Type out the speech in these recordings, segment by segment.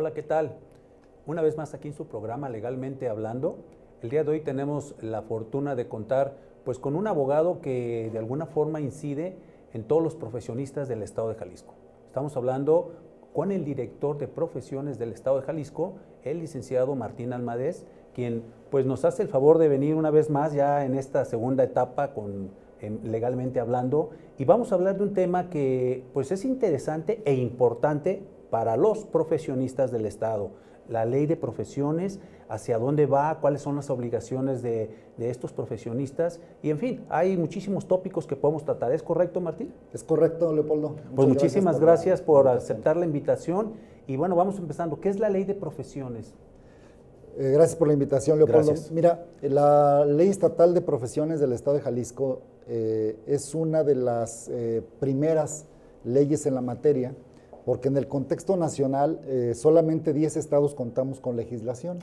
Hola, ¿qué tal? Una vez más aquí en su programa Legalmente Hablando. El día de hoy tenemos la fortuna de contar pues con un abogado que de alguna forma incide en todos los profesionistas del Estado de Jalisco. Estamos hablando con el director de profesiones del Estado de Jalisco, el licenciado Martín Almadez, quien pues nos hace el favor de venir una vez más ya en esta segunda etapa con legalmente hablando y vamos a hablar de un tema que pues es interesante e importante para los profesionistas del Estado. La ley de profesiones, hacia dónde va, cuáles son las obligaciones de, estos profesionistas y en fin, hay muchísimos tópicos que podemos tratar. ¿Es correcto, Martín? Es correcto, Leopoldo. pues muchísimas gracias por, aceptar la invitación y bueno, vamos empezando. ¿Qué es la ley de profesiones? Eh, gracias por la invitación, Leopoldo. Mira, la ley estatal de profesiones del Estado de Jalisco eh, es una de las eh, primeras leyes en la materia, porque en el contexto nacional solamente 10 estados contamos con legislación.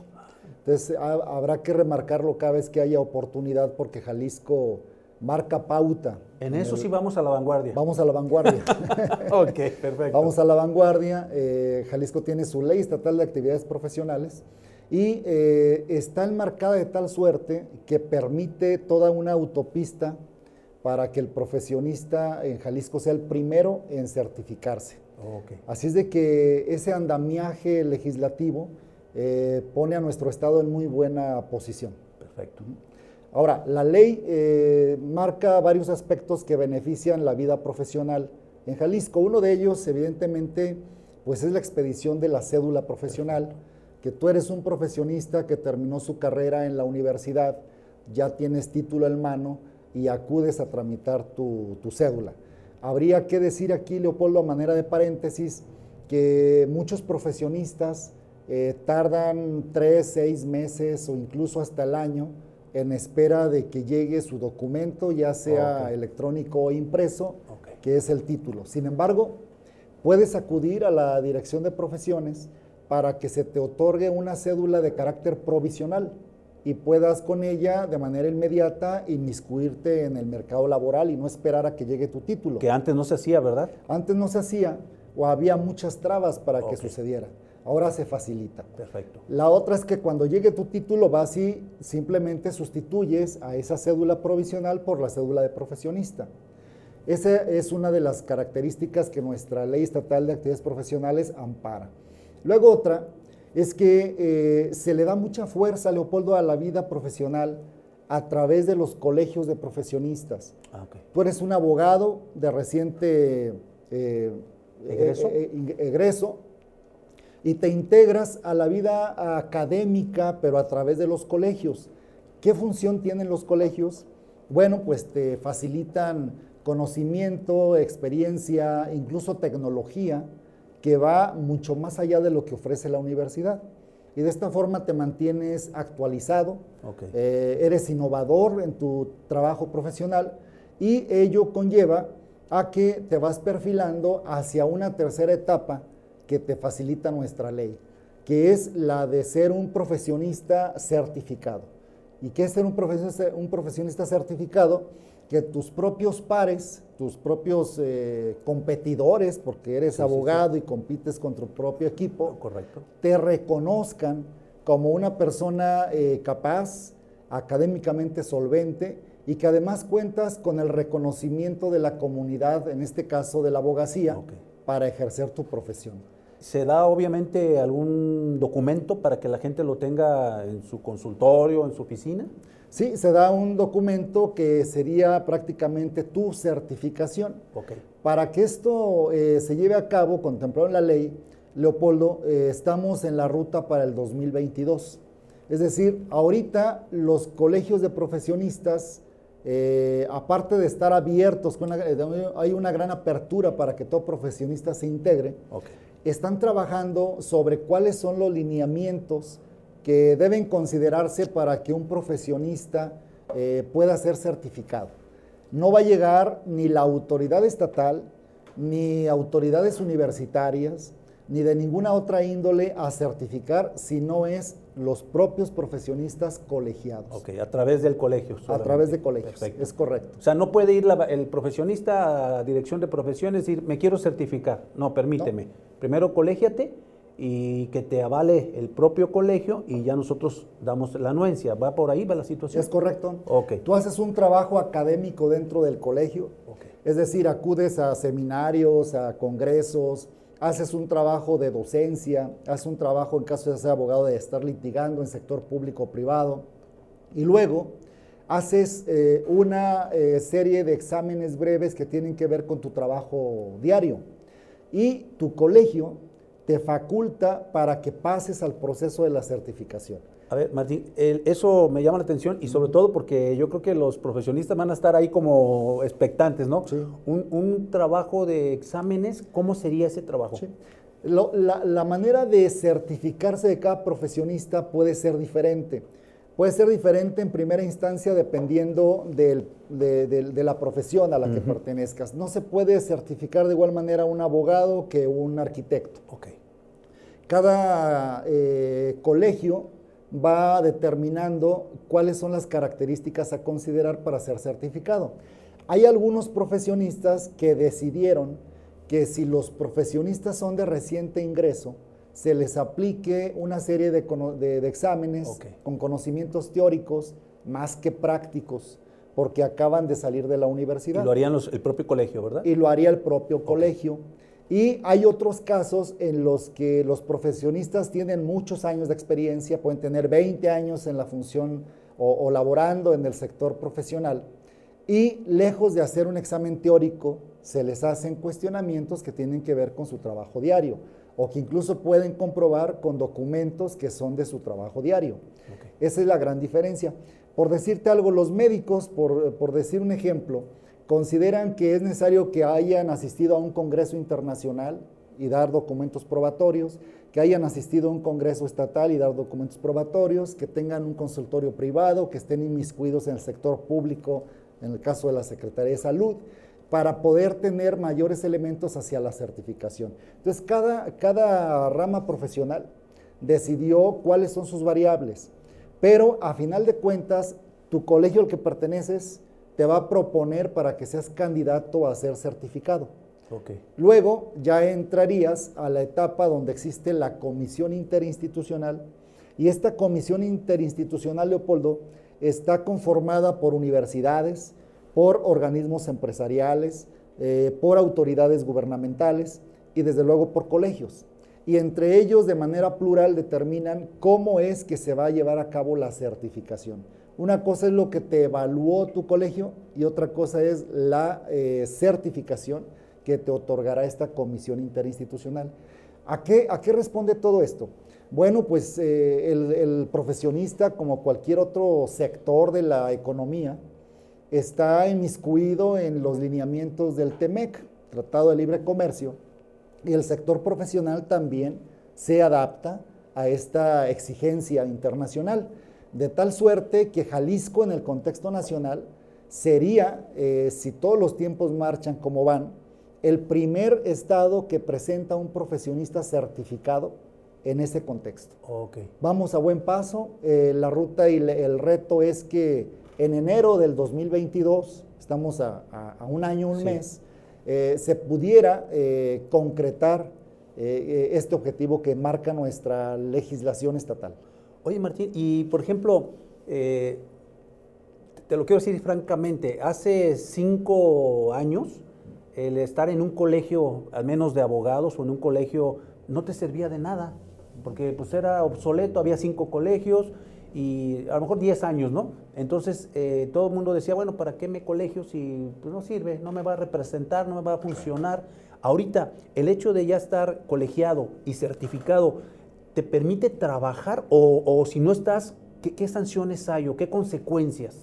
Entonces habrá que remarcarlo cada vez que haya oportunidad, porque Jalisco marca pauta. En eso sí vamos a la vanguardia. Vamos a la vanguardia. ok, perfecto. Vamos a la vanguardia. Jalisco tiene su ley estatal de actividades profesionales y eh, está enmarcada de tal suerte que permite toda una autopista para que el profesionista en Jalisco sea el primero en certificarse. Así es de que ese andamiaje legislativo eh, pone a nuestro Estado en muy buena posición. Perfecto. Ahora, la ley eh, marca varios aspectos que benefician la vida profesional en Jalisco. Uno de ellos, evidentemente, pues es la expedición de la cédula profesional que tú eres un profesionista que terminó su carrera en la universidad, ya tienes título en mano y acudes a tramitar tu, cédula. Habría que decir aquí, Leopoldo, a manera de paréntesis, que muchos profesionistas eh, tardan tres, seis meses o incluso hasta el año en espera de que llegue su documento, ya sea electrónico o impreso, que es el título. Sin embargo, puedes acudir a la Dirección de Profesiones para que se te otorgue una cédula de carácter provisional y puedas con ella de manera inmediata inmiscuirte en el mercado laboral y no esperar a que llegue tu título. Que antes no se hacía, ¿verdad? Antes no se hacía o había muchas trabas para que sucediera. Ahora se facilita. Perfecto. La otra es que cuando llegue tu título vas y simplemente sustituyes a esa cédula provisional por la cédula de profesionista. Esa es una de las características que nuestra ley estatal de actividades profesionales ampara. Luego otra es que eh, se le da mucha fuerza, Leopoldo, a la vida profesional a través de los colegios de profesionistas. Ah, Tú eres un abogado de reciente eh, eh, egreso. y te integras a la vida académica, pero a través de los colegios. ¿Qué función tienen los colegios? Bueno, pues te facilitan conocimiento, experiencia, incluso tecnología que va mucho más allá de lo que ofrece la universidad. Y de esta forma te mantienes actualizado, eh, eres innovador en tu trabajo profesional y ello conlleva a que te vas perfilando hacia una tercera etapa que te facilita nuestra ley, que es la de ser un profesionista certificado. ¿Y qué es ser un un profesionista certificado? Que tus propios pares tus propios eh, competidores, porque eres abogado y compites con tu propio equipo, Correcto. te reconozcan como una persona eh, capaz, académicamente solvente y que además cuentas con el reconocimiento de la comunidad, en este caso de la abogacía, para ejercer tu profesión. ¿Se da obviamente algún documento para que la gente lo tenga en su consultorio, en su oficina? Sí, se da un documento que sería prácticamente tu certificación. Para que esto eh, se lleve a cabo, contemplado en la ley, Leopoldo, eh, estamos en la ruta para el 2022. Es decir, ahorita los colegios de profesionistas, eh, aparte de estar abiertos, hay una gran apertura para que todo profesionista se integre, están trabajando sobre cuáles son los lineamientos que deben considerarse para que un profesionista eh, pueda ser certificado. No va a llegar ni la autoridad estatal, ni autoridades universitarias, ni de ninguna otra índole a certificar si no es los propios profesionistas colegiados. Ok, a través del colegio. A través de colegios, es correcto. O sea, no puede ir el profesionista a dirección de profesiones y decir, me quiero certificar. No, permíteme. Primero colégiate y que te avale el propio colegio y ya nosotros damos la anuencia. ¿Va por ahí, va la situación? Es correcto. Ok. Tú haces un trabajo académico dentro del colegio, es decir, acudes a seminarios, a congresos, haces un trabajo de docencia, haces un trabajo en caso de ser abogado de estar litigando en sector público o privado, y luego haces eh, una eh, serie de exámenes breves que tienen que ver con tu trabajo diario. Y tu colegio te faculta para que pases al proceso de la certificación. A ver, Martín, eso me llama la atención y sobre todo porque yo creo que los profesionistas van a estar ahí como expectantes, ¿no? Sí. Un, trabajo de exámenes, ¿cómo sería ese trabajo? Sí. la, la, manera de certificarse de cada profesionista puede ser diferente. Puede ser diferente en primera instancia dependiendo del, de, de, la profesión a la que pertenezcas. No se puede certificar de igual manera un abogado que un arquitecto. Okay. Cada eh, colegio va determinando cuáles son las características a considerar para ser certificado. Hay algunos profesionistas que decidieron que si los profesionistas son de reciente ingreso, se les aplique una serie de, exámenes con conocimientos teóricos más que prácticos, porque acaban de salir de la universidad. Y lo harían el propio colegio, ¿verdad? Y lo haría el propio colegio. Y hay otros casos en los que los profesionistas tienen muchos años de experiencia, pueden tener 20 años en la función o, laborando en el sector profesional, y lejos de hacer un examen teórico, se les hacen cuestionamientos que tienen que ver con su trabajo diario o que incluso pueden comprobar con documentos que son de su trabajo diario. Esa es la gran diferencia. Por decirte algo, los médicos, por, por decir un ejemplo, consideran que es necesario que hayan asistido a un congreso internacional y dar documentos probatorios, que hayan asistido a un congreso estatal y dar documentos probatorios, que tengan un consultorio privado, que estén inmiscuidos en el sector público, en el caso de la Secretaría de Salud, para poder tener mayores elementos hacia la certificación. Entonces, cada, cada rama profesional decidió cuáles son sus variables, pero a final de cuentas, tu colegio al que perteneces te va a proponer para que seas candidato a ser certificado. Luego ya entrarías a la etapa donde existe la comisión interinstitucional y esta comisión interinstitucional, Leopoldo, está conformada por universidades, por organismos empresariales, eh, por autoridades gubernamentales y desde luego por colegios. Y entre ellos de manera plural determinan cómo es que se va a llevar a cabo la certificación. Una cosa es lo que te evaluó tu colegio y otra cosa es la eh, certificación que te otorgará esta comisión interinstitucional. ¿A qué, responde todo esto? Bueno, pues eh, el, profesionista, como cualquier otro sector de la economía, está inmiscuido en los lineamientos del TEMEC, Tratado de Libre Comercio, y el sector profesional también se adapta a esta exigencia internacional de tal suerte que Jalisco en el contexto nacional sería, eh, si todos los tiempos marchan como van, el primer estado que presenta un profesionista certificado en ese contexto. Vamos a buen paso, eh, la ruta y el reto es que en enero del 2022, estamos a, un año, un mes, eh, se pudiera concretar este objetivo que marca nuestra legislación estatal. Oye, Martín, y por ejemplo, eh, te lo quiero decir francamente, hace cinco años el estar en un colegio, al menos de abogados o en un colegio, no te servía de nada, porque pues era obsoleto, había cinco colegios y a lo mejor diez años, ¿no? Entonces eh, todo el mundo decía, bueno, ¿para qué me colegio si pues, no sirve, no me va a representar, no me va a funcionar? Ahorita, el hecho de ya estar colegiado y certificado, te permite trabajar o, si no estás, ¿qué, sanciones hay o qué consecuencias?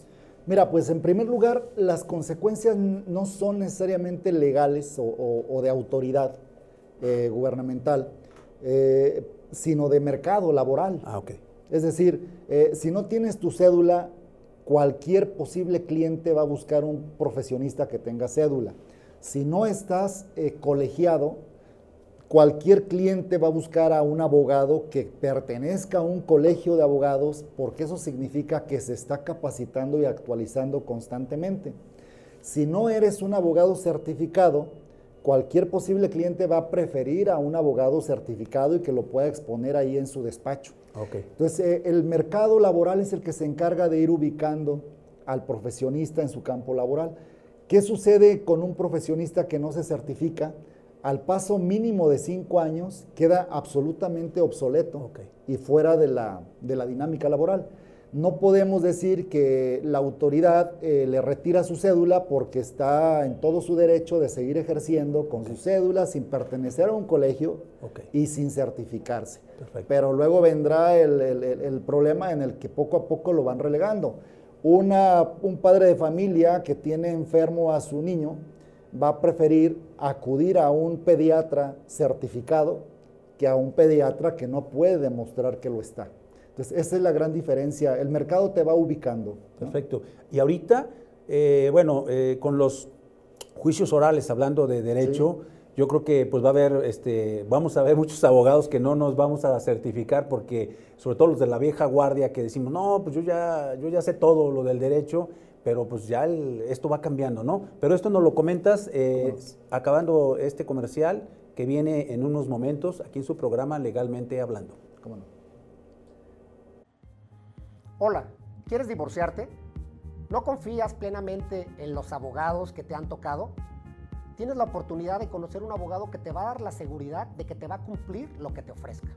Mira, pues en primer lugar, las consecuencias no son necesariamente legales o, de autoridad eh, gubernamental, eh, sino de mercado laboral. Ah, ok. Es decir, eh, si no tienes tu cédula, cualquier posible cliente va a buscar un profesionista que tenga cédula. Si no estás colegiado, Cualquier cliente va a buscar a un abogado que pertenezca a un colegio de abogados porque eso significa que se está capacitando y actualizando constantemente. Si no eres un abogado certificado, cualquier posible cliente va a preferir a un abogado certificado y que lo pueda exponer ahí en su despacho. Entonces, eh, el mercado laboral es el que se encarga de ir ubicando al profesionista en su campo laboral. ¿Qué sucede con un profesionista que no se certifica? Al paso mínimo de cinco años queda absolutamente obsoleto y fuera de la, de la dinámica laboral. No podemos decir que la autoridad eh, le retira su cédula porque está en todo su derecho de seguir ejerciendo con su cédula sin pertenecer a un colegio y sin certificarse. Pero luego vendrá el, problema en el que poco a poco lo van relegando. un padre de familia que tiene enfermo a su niño va a preferir acudir a un pediatra certificado que a un pediatra que no puede demostrar que lo está. Entonces, esa es la gran diferencia. El mercado te va ubicando. Perfecto. Y ahorita, eh, bueno, eh, con los juicios orales, hablando de derecho, yo creo que pues va a haber, este, vamos a ver muchos abogados que no nos vamos a certificar porque, sobre todo los de la vieja guardia, que decimos, no, pues yo ya, yo ya sé todo lo del derecho, pero pues ya esto va cambiando, ¿no? Pero esto nos lo comentas eh, acabando este comercial que viene en unos momentos aquí en su programa Legalmente Hablando. ¿Cómo no? Hola, ¿quieres divorciarte? ¿No confías plenamente en los abogados que te han tocado? Tienes la oportunidad de conocer un abogado que te va a dar la seguridad de que te va a cumplir lo que te ofrezca.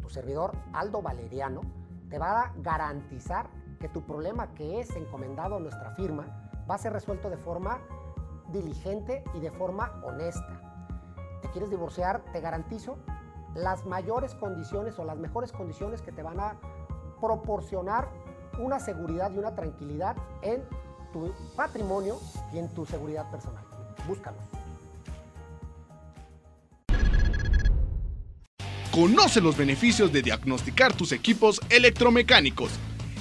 Tu servidor, Aldo Valeriano, te va a garantizar que tu problema que es encomendado a nuestra firma va a ser resuelto de forma diligente y de forma honesta. ¿Te quieres divorciar? Te garantizo las mayores condiciones o las mejores condiciones que te van a proporcionar una seguridad y una tranquilidad en tu patrimonio y en tu seguridad personal. Búscalos. Conoce los beneficios de diagnosticar tus equipos electromecánicos.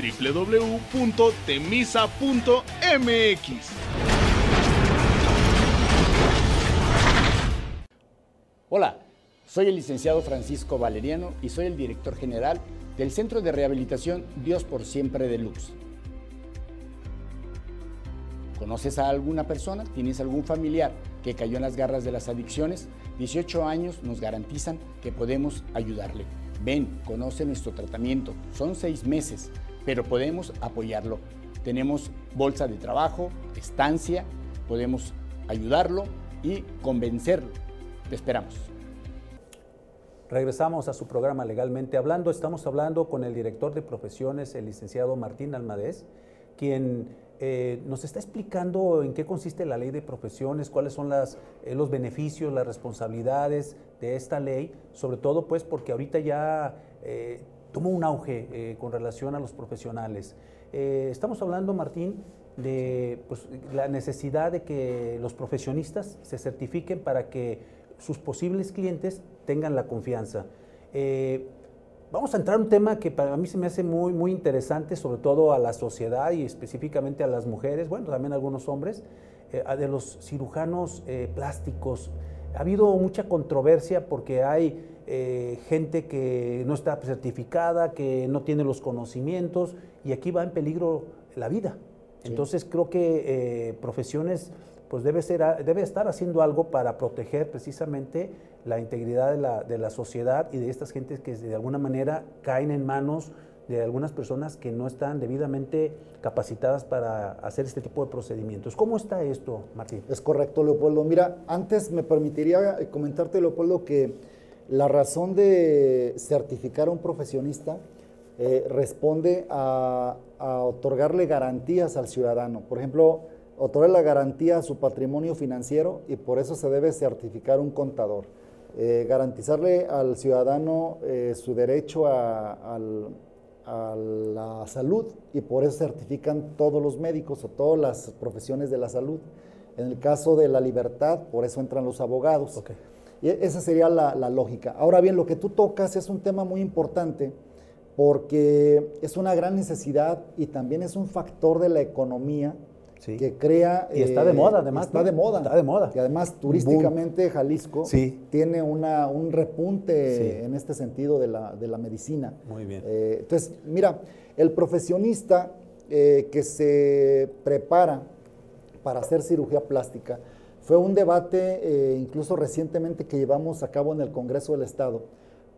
www.temisa.mx Hola, soy el licenciado Francisco Valeriano y soy el director general del Centro de Rehabilitación Dios por Siempre de Lux. ¿Conoces a alguna persona? ¿Tienes algún familiar que cayó en las garras de las adicciones? 18 años nos garantizan que podemos ayudarle. Ven, conoce nuestro tratamiento. Son seis meses, pero podemos apoyarlo. Tenemos bolsa de trabajo, estancia, podemos ayudarlo y convencerlo. Te esperamos. Regresamos a su programa Legalmente Hablando. Estamos hablando con el director de profesiones, el licenciado Martín Almadés, quien eh, nos está explicando en qué consiste la ley de profesiones, cuáles son eh, los beneficios, las responsabilidades de esta ley, sobre todo pues porque ahorita ya eh, tomó un auge con relación a los profesionales. estamos hablando, Martín, de pues, la necesidad de que los profesionistas se certifiquen para que sus posibles clientes tengan la confianza. Eh, vamos a entrar a un tema que para mí se me hace muy, muy interesante, sobre todo a la sociedad y específicamente a las mujeres, bueno, también a algunos hombres, eh, de los cirujanos eh, plásticos. Ha habido mucha controversia porque hay gente que no está certificada, que no tiene los conocimientos y aquí va en peligro la vida. Entonces creo que profesiones pues debe, ser, debe estar haciendo algo para proteger precisamente la integridad de la, de la, sociedad y de estas gentes que de alguna manera caen en manos de algunas personas que no están debidamente capacitadas para hacer este tipo de procedimientos. ¿Cómo está esto, Martín? Es correcto, Leopoldo. Mira, antes me permitiría comentarte, Leopoldo, que la razón de certificar a un profesionista eh, responde a, otorgarle garantías al ciudadano. Por ejemplo, otorga la garantía a su patrimonio financiero y por eso se debe certificar un contador. Eh, garantizarle al ciudadano eh, su derecho a, la salud y por eso certifican todos los médicos o todas las profesiones de la salud. En el caso de la libertad, por eso entran los abogados. Y e, esa sería la, la lógica. Ahora bien, lo que tú tocas es un tema muy importante porque es una gran necesidad y también es un factor de la economía Sí. que crea... Y está de eh, moda, además, Está de moda. Está de moda. Y además, turísticamente, Jalisco Sí. tiene una, un repunte Sí. en este sentido de la, de la medicina. Muy bien. Eh, entonces, mira, el profesionista eh, que se prepara para hacer cirugía plástica fue un debate eh, incluso recientemente que llevamos a cabo en el Congreso del Estado,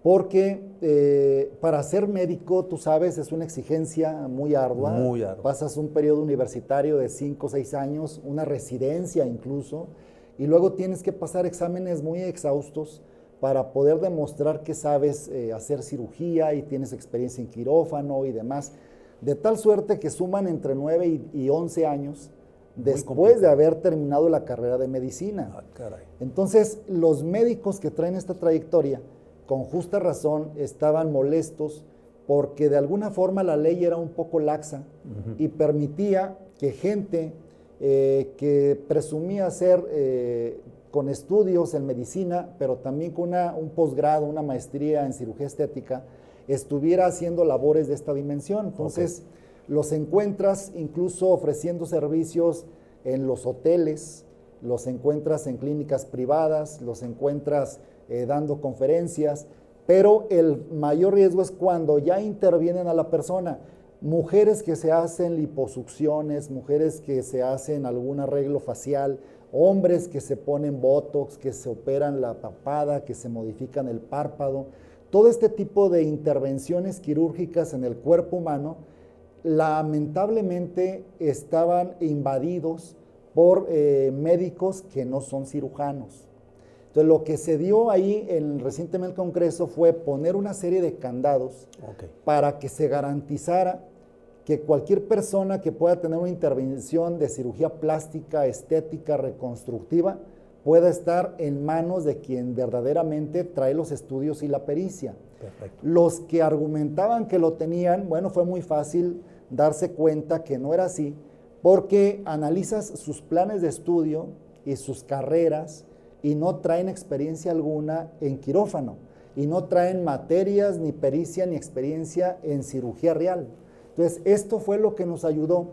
porque eh, para ser médico, tú sabes, es una exigencia muy ardua. Muy ardua. Pasas un periodo universitario de 5 o 6 años, una residencia incluso, y luego tienes que pasar exámenes muy exhaustos para poder demostrar que sabes eh, hacer cirugía y tienes experiencia en quirófano y demás. De tal suerte que suman entre 9 y, y 11 años después de haber terminado la carrera de medicina. Ah, caray. Entonces, los médicos que traen esta trayectoria, con justa razón, estaban molestos porque de alguna forma la ley era un poco laxa y permitía que gente eh, que presumía ser eh, con estudios en medicina, pero también con una- un posgrado, una maestría en cirugía estética, estuviera haciendo labores de esta dimensión. Entonces, los encuentras incluso ofreciendo servicios en los hoteles, los encuentras en clínicas privadas, los encuentras eh, dando conferencias, pero el mayor riesgo es cuando ya intervienen a la persona. Mujeres que se hacen liposucciones, mujeres que se hacen algún arreglo facial, hombres que se ponen botox, que se operan la papada, que se modifican el párpado. Todo este tipo de intervenciones quirúrgicas en el cuerpo humano lamentablemente estaban invadidos por eh, médicos que no son cirujanos. Entonces, lo que se dio ahí en, recientemente en el Congreso fue poner una serie de candados para que se garantizara que cualquier persona que pueda tener una intervención de cirugía plástica, estética, reconstructiva, pueda estar en manos de quien verdaderamente trae los estudios y la pericia. Perfecto. Los que argumentaban que lo tenían, bueno, fue muy fácil darse cuenta que no era así, porque analizas sus planes de estudio y sus carreras y no traen experiencia alguna en quirófano y no traen materias, ni pericia, ni experiencia en cirugía real. Entonces, esto fue lo que nos ayudó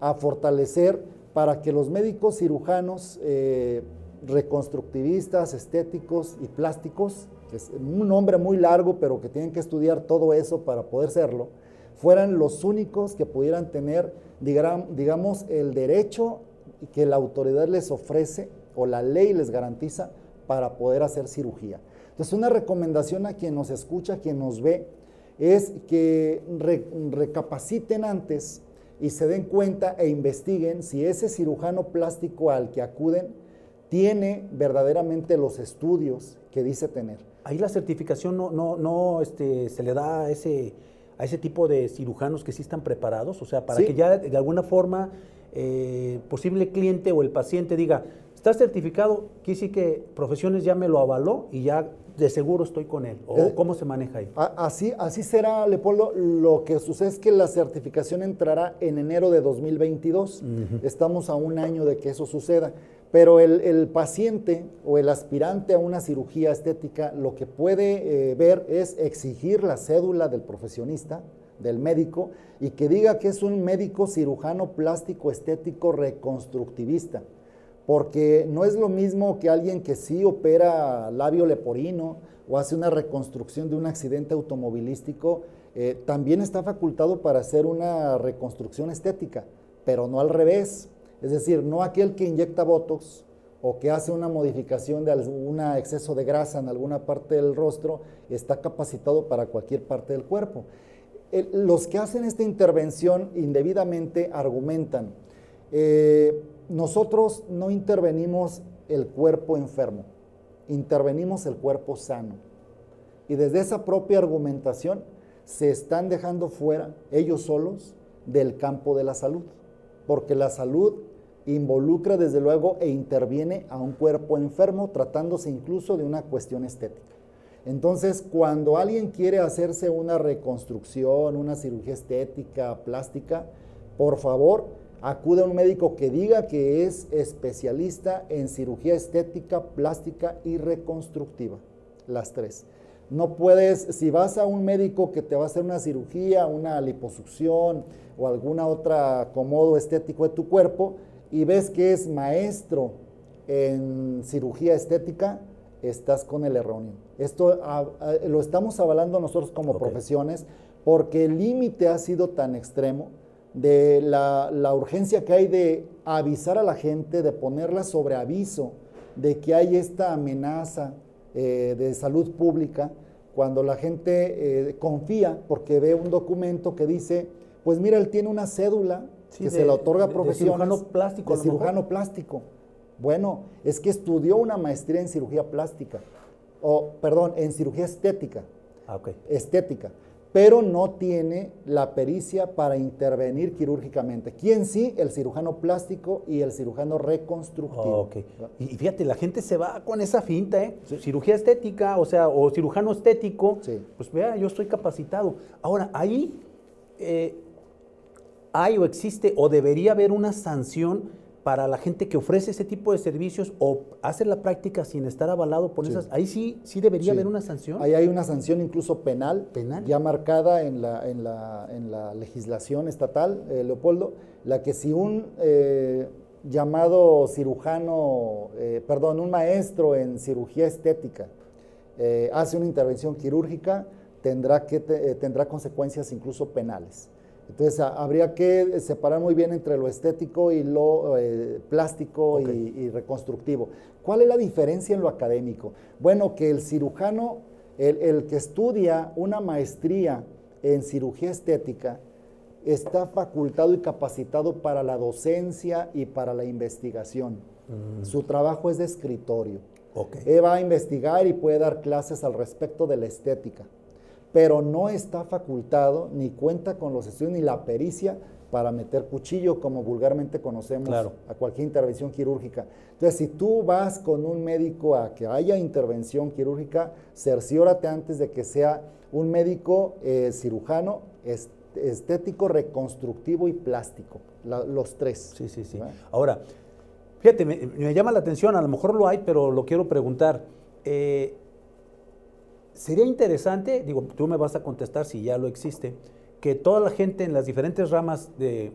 a fortalecer para que los médicos cirujanos, eh, reconstructivistas, estéticos y plásticos, que es un nombre muy largo, pero que tienen que estudiar todo eso para poder serlo, fueran los únicos que pudieran tener, digamos, el derecho que la autoridad les ofrece o la ley les garantiza para poder hacer cirugía. Entonces, una recomendación a quien nos escucha, a quien nos ve, es que re- recapaciten antes y se den cuenta e investiguen si ese cirujano plástico al que acuden tiene verdaderamente los estudios que dice tener. Ahí la certificación no, no, no este, se le da ese, a ese tipo de cirujanos que sí están preparados, o sea, para Sí. que ya de alguna forma eh, posible cliente o el paciente diga, está certificado, quiere decir que Profesiones ya me lo avaló y ya de seguro estoy con él. ¿O Eh, cómo se maneja ahí? Así, así será, Leopoldo. Lo que sucede es que la certificación entrará en enero de 2022. Estamos a un año de que eso suceda. Pero el, paciente o el aspirante a una cirugía estética lo que puede eh, ver es exigir la cédula del profesionista, del médico, y que diga que es un médico cirujano plástico estético reconstructivista porque no es lo mismo que alguien que sí opera labio leporino o hace una reconstrucción de un accidente automovilístico, eh, también está facultado para hacer una reconstrucción estética, pero no al revés. Es decir, no aquel que inyecta Botox o que hace una modificación de algún exceso de grasa en alguna parte del rostro está capacitado para cualquier parte del cuerpo. Los que hacen esta intervención indebidamente argumentan, eh, nosotros no intervenimos el cuerpo enfermo, intervenimos el cuerpo sano. Y desde esa propia argumentación se están dejando fuera ellos solos del campo de la salud, porque la salud involucra desde luego e interviene a un cuerpo enfermo tratándose incluso de una cuestión estética. Entonces, cuando alguien quiere hacerse una reconstrucción, una cirugía estética, plástica, por favor, acude a un médico que diga que es especialista en cirugía estética, plástica y reconstructiva. Las tres. No puedes, si vas a un médico que te va a hacer una cirugía, una liposucción o alguna otra acomodo estético de tu cuerpo y ves que es maestro en cirugía estética, estás con el erróneo. Esto lo estamos avalando nosotros como profesiones porque el límite ha sido tan extremo de la, urgencia que hay de avisar a la gente, de ponerla sobre aviso de que hay esta amenaza eh, de salud pública, cuando la gente eh, confía porque ve un documento que dice, pues mira, él tiene una cédula que se la otorga. De cirujano plástico. De cirujano plástico. Bueno, es que estudió una maestría en cirugía plástica, o perdón, en cirugía estética. Ah, okay. Estética pero no tiene la pericia para intervenir quirúrgicamente. ¿Quién sí? El cirujano plástico y el cirujano reconstructivo. Y fíjate, la gente se va con esa finta, ¿eh? Cirugía estética, o sea, o cirujano estético. Pues vea, yo estoy capacitado. Ahora, ahí eh, hay o existe o debería haber una sanción para la gente que ofrece ese tipo de servicios o hace la práctica sin estar avalado por esas, ahí sí, sí debería haber una sanción. Ahí hay una sanción incluso penal, penal. ya marcada en la, en la, en la legislación estatal, eh, Leopoldo, la que si un eh, llamado cirujano, eh, perdón, un maestro en cirugía estética hace una intervención quirúrgica, tendrá, que, tendrá consecuencias incluso penales. Entonces habría que separar muy bien entre lo estético y lo eh, plástico y, reconstructivo. ¿Cuál es la diferencia en lo académico? Bueno, que el cirujano, el, que estudia una maestría en cirugía estética, está facultado y capacitado para la docencia y para la investigación. Mm. Su trabajo es de escritorio. Él va a investigar y puede dar clases al respecto de la estética pero no está facultado ni cuenta con los estudios ni la pericia para meter cuchillo, como vulgarmente conocemos a cualquier intervención quirúrgica. Entonces, si tú vas con un médico a que haya intervención quirúrgica, cerciórate antes de que sea un médico eh, cirujano, estético, reconstructivo y plástico, los tres. Sí, sí, sí. Ahora, fíjate, me, llama la atención, a lo mejor lo hay, pero lo quiero preguntar. Eh, sería interesante, digo, tú me vas a contestar si ya lo existe, que toda la gente en las diferentes ramas de,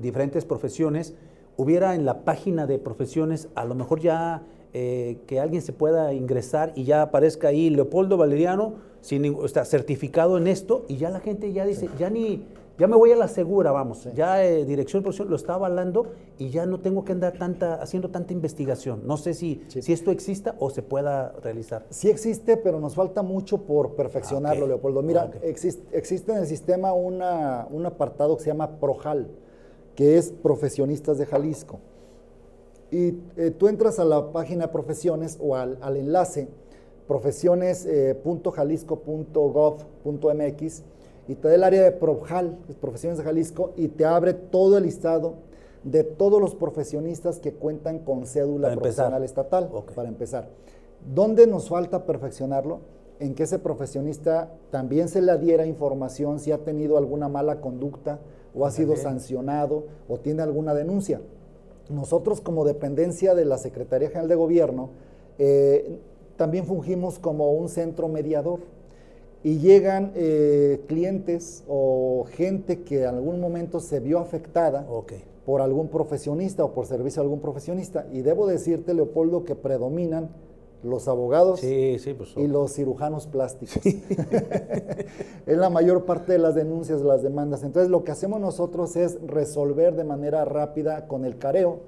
diferentes profesiones hubiera en la página de profesiones, a lo mejor ya eh, que alguien se pueda ingresar y ya aparezca ahí Leopoldo Valeriano, sin, está certificado en esto, y ya la gente ya dice, ya ni ya me voy a la segura, vamos. Ya eh, Dirección Producción lo está avalando y ya no tengo que andar tanta, haciendo tanta investigación. No sé si, si esto exista o se pueda realizar. Sí existe, pero nos falta mucho por perfeccionarlo, ah, Leopoldo. Mira, existe, en el sistema una, un apartado que se llama PROJAL, que es Profesionistas de Jalisco. Y eh, tú entras a la página profesiones o al, enlace profesiones.jalisco.gov.mx y te da el área de PROJAL, Profesiones de Jalisco, y te abre todo el listado de todos los profesionistas que cuentan con cédula profesional estatal, para empezar. ¿Dónde nos falta perfeccionarlo? En que ese profesionista también se le adhiera información si ha tenido alguna mala conducta o ha sido sancionado o tiene alguna denuncia. Nosotros como dependencia de la Secretaría General de Gobierno, eh, también fungimos como un centro mediador y llegan eh, clientes o gente que en algún momento se vio afectada por algún profesionista o por servicio a algún profesionista. Y debo decirte, Leopoldo, que predominan los abogados pues, y los cirujanos plásticos. es la mayor parte de las denuncias, de las demandas. Entonces lo que hacemos nosotros es resolver de manera rápida con el careo.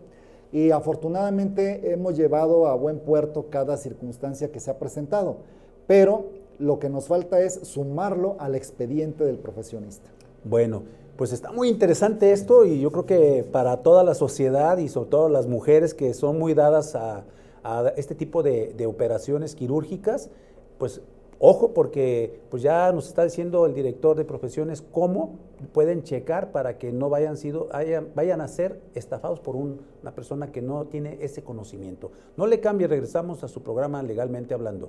Y afortunadamente hemos llevado a buen puerto cada circunstancia que se ha presentado. Pero lo que nos falta es sumarlo al expediente del profesionista. Bueno, pues está muy interesante esto y yo creo que para toda la sociedad y sobre todo las mujeres que son muy dadas a, este tipo de, operaciones quirúrgicas, pues ojo porque pues ya nos está diciendo el director de profesiones cómo pueden checar para que no vayan, a ser estafados por una persona que no tiene ese conocimiento. No le cambie, regresamos a su programa Legalmente Hablando.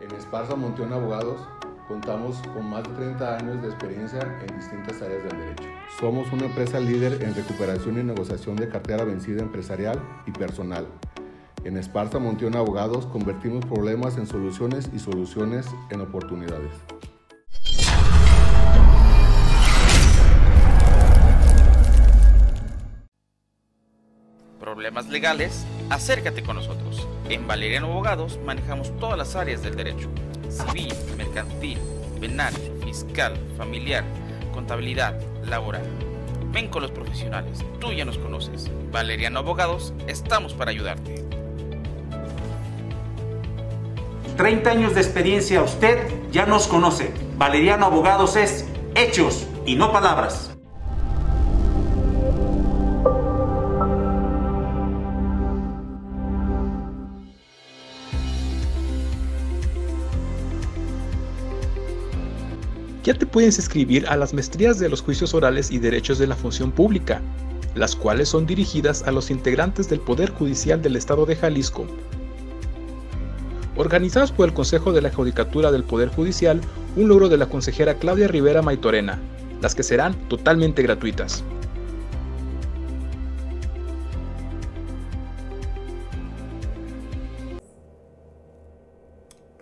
En Esparza Monteón Abogados contamos con más de 30 años de experiencia en distintas áreas del derecho. Somos una empresa líder en recuperación y negociación de cartera vencida empresarial y personal. En Esparza Montión Abogados convertimos problemas en soluciones y soluciones en oportunidades. Problemas legales, acércate con nosotros. En Valeriano Abogados manejamos todas las áreas del derecho. Civil, mercantil, penal, fiscal, familiar, contabilidad, laboral. Ven con los profesionales, tú ya nos conoces. Valeriano Abogados, estamos para ayudarte. 30 años de experiencia, usted ya nos conoce. Valeriano Abogados es hechos y no palabras. Ya te puedes escribir a las maestrías de los juicios orales y derechos de la función pública, las cuales son dirigidas a los integrantes del Poder Judicial del Estado de Jalisco, organizadas por el Consejo de la Judicatura del Poder Judicial, un logro de la consejera Claudia Rivera Maitorena, las que serán totalmente gratuitas.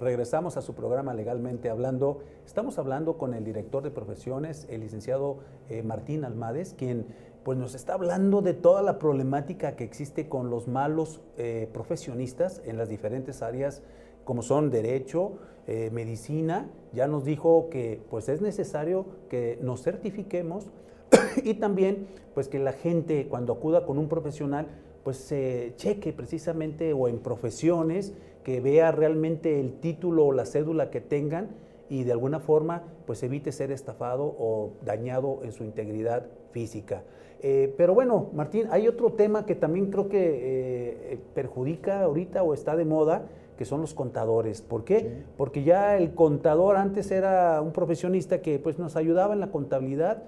Regresamos a su programa Legalmente Hablando. Estamos hablando con el director de profesiones, el licenciado eh, Martín Almades, quien pues, nos está hablando de toda la problemática que existe con los malos eh, profesionistas en las diferentes áreas, como son derecho, eh, medicina. Ya nos dijo que pues, es necesario que nos certifiquemos y también pues, que la gente cuando acuda con un profesional pues se cheque precisamente o en profesiones que vea realmente el título o la cédula que tengan y de alguna forma pues evite ser estafado o dañado en su integridad física. Eh, pero bueno, Martín, hay otro tema que también creo que eh, perjudica ahorita o está de moda, que son los contadores. ¿Por qué? Porque ya el contador antes era un profesionista que pues nos ayudaba en la contabilidad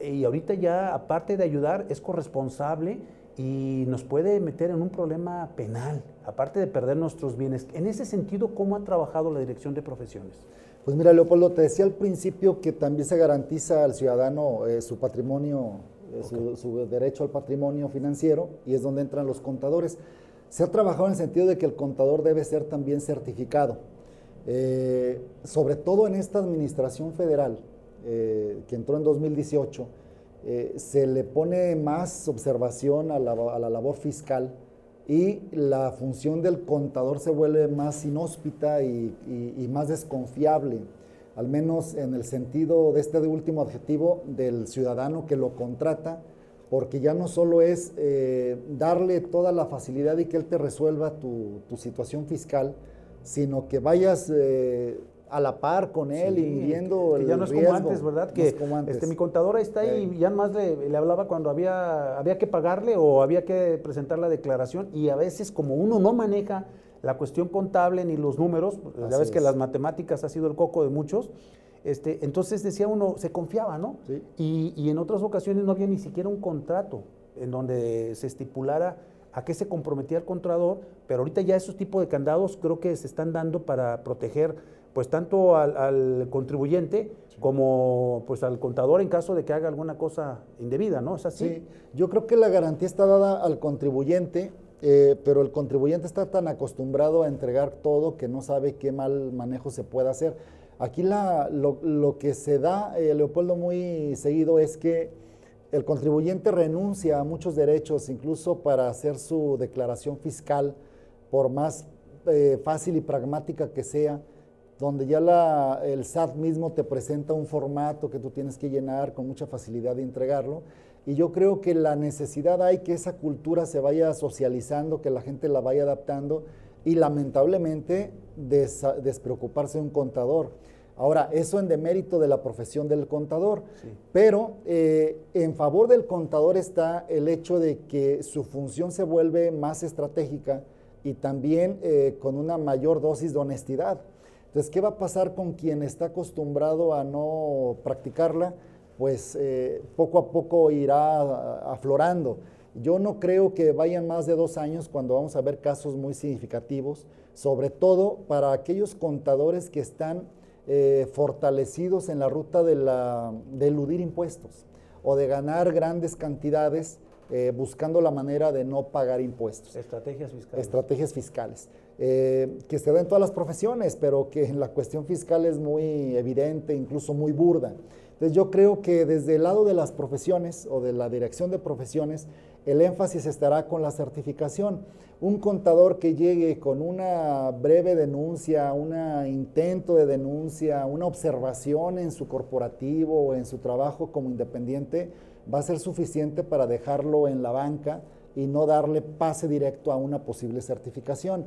y ahorita ya aparte de ayudar es corresponsable y nos puede meter en un problema penal, aparte de perder nuestros bienes. En ese sentido, ¿cómo ha trabajado la Dirección de Profesiones? Pues mira, Leopoldo, te decía al principio que también se garantiza al ciudadano eh, su patrimonio, eh, su, derecho al patrimonio financiero, y es donde entran los contadores. Se ha trabajado en el sentido de que el contador debe ser también certificado, eh, sobre todo en esta administración federal, que entró en 2018 eh, se le pone más observación a la, labor fiscal y la función del contador se vuelve más inhóspita y, más desconfiable, al menos en el sentido de este último adjetivo del ciudadano que lo contrata, porque ya no solo es eh, darle toda la facilidad y que él te resuelva tu, situación fiscal, sino que vayas... Eh, a la par con él y midiendo que, el ya no es como antes, ¿verdad? que Este, mi contadora está ahí y ya más le, hablaba cuando había, había que pagarle o había que presentar la declaración y a veces como uno no maneja la cuestión contable ni los números, pues, ya ves que las matemáticas ha sido el coco de muchos, este, entonces decía uno, se confiaba, ¿no? Y, y en otras ocasiones no había ni siquiera un contrato en donde se estipulara a qué se comprometía el contador, pero ahorita ya esos tipos de candados creo que se están dando para proteger pues tanto al, contribuyente como pues al contador en caso de que haga alguna cosa indebida, ¿no? ¿Es así? Sí, yo creo que la garantía está dada al contribuyente, eh, pero el contribuyente está tan acostumbrado a entregar todo que no sabe qué mal manejo se puede hacer. Aquí la, lo, que se da, eh, Leopoldo, muy seguido es que el contribuyente renuncia a muchos derechos, incluso para hacer su declaración fiscal, por más eh, fácil y pragmática que sea, donde ya la, el SAT mismo te presenta un formato que tú tienes que llenar con mucha facilidad de entregarlo. Y yo creo que la necesidad hay que esa cultura se vaya socializando, que la gente la vaya adaptando y lamentablemente despreocuparse de un contador. Ahora, eso en demérito de la profesión del contador, pero eh, en favor del contador está el hecho de que su función se vuelve más estratégica y también eh, con una mayor dosis de honestidad. Entonces, ¿qué va a pasar con quien está acostumbrado a no practicarla? Pues eh, poco a poco irá aflorando. Yo no creo que vayan más de dos años cuando vamos a ver casos muy significativos, sobre todo para aquellos contadores que están eh, fortalecidos en la ruta de, la, de eludir impuestos o de ganar grandes cantidades eh, buscando la manera de no pagar impuestos. Estrategias fiscales. Estrategias fiscales. Eh, que se da en todas las profesiones, pero que en la cuestión fiscal es muy evidente, incluso muy burda. Entonces yo creo que desde el lado de las profesiones o de la dirección de profesiones, el énfasis estará con la certificación. Un contador que llegue con una breve denuncia, un intento de denuncia, una observación en su corporativo o en su trabajo como independiente, va a ser suficiente para dejarlo en la banca y no darle pase directo a una posible certificación.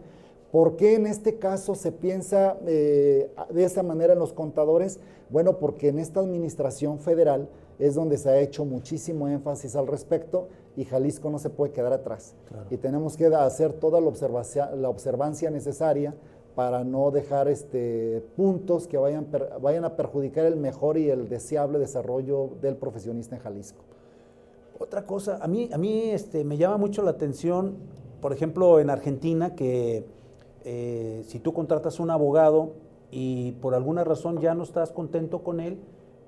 ¿Por qué en este caso se piensa eh, de esa manera en los contadores? Bueno, porque en esta administración federal es donde se ha hecho muchísimo énfasis al respecto y Jalisco no se puede quedar atrás. Y tenemos que hacer toda la observancia, la observancia necesaria para no dejar este, puntos que vayan, vayan a perjudicar el mejor y el deseable desarrollo del profesionista en Jalisco. Otra cosa, a mí, a mí este, me llama mucho la atención, por ejemplo, en Argentina, que eh, si tú contratas un abogado y por alguna razón ya no estás contento con él,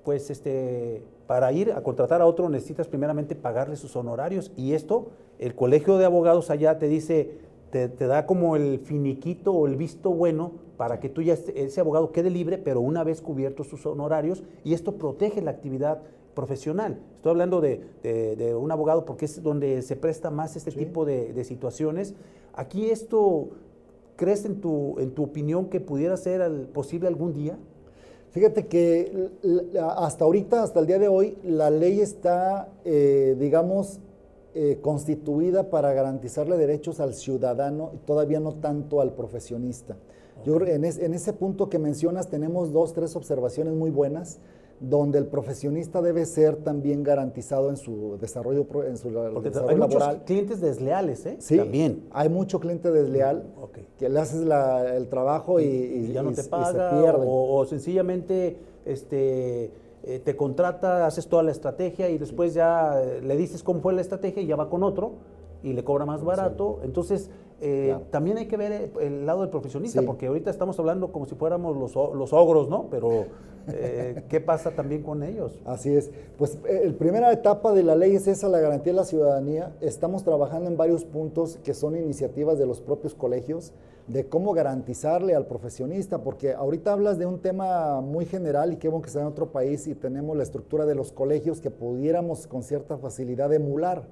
pues este, para ir a contratar a otro necesitas primeramente pagarle sus honorarios. Y esto, el colegio de abogados allá te dice, te, da como el finiquito o el visto bueno para que tú ya ese abogado quede libre, pero una vez cubiertos sus honorarios, y esto protege la actividad profesional. Estoy hablando de, un abogado porque es donde se presta más este tipo de, situaciones. Aquí esto, ¿crees en tu, en tu opinión que pudiera ser posible algún día? Fíjate que hasta ahorita, hasta el día de hoy, la ley está, eh, digamos, eh, constituida para garantizarle derechos al ciudadano y todavía no tanto al profesionista. Yo en, en, ese punto que mencionas tenemos dos, tres observaciones muy buenas donde el profesionista debe ser también garantizado en su desarrollo, en su Porque hay muchos clientes desleales, ¿eh? Sí, también. Hay mucho cliente desleal que le haces el trabajo y, ya no te paga, se pierde. O, sencillamente este, eh, te contrata, haces toda la estrategia y después ya eh, le dices cómo fue la estrategia y ya va con otro y le cobra más barato. Entonces, eh, también hay que ver el lado del profesionista, porque ahorita estamos hablando como si fuéramos los, los ogros, ¿no? Pero, eh, ¿qué pasa también con ellos? Así es. Pues la eh, primera etapa de la ley es esa, la garantía de la ciudadanía. Estamos trabajando en varios puntos que son iniciativas de los propios colegios de cómo garantizarle al profesionista, porque ahorita hablas de un tema muy general y qué bueno que sea en otro país y tenemos la estructura de los colegios que pudiéramos con cierta facilidad emular.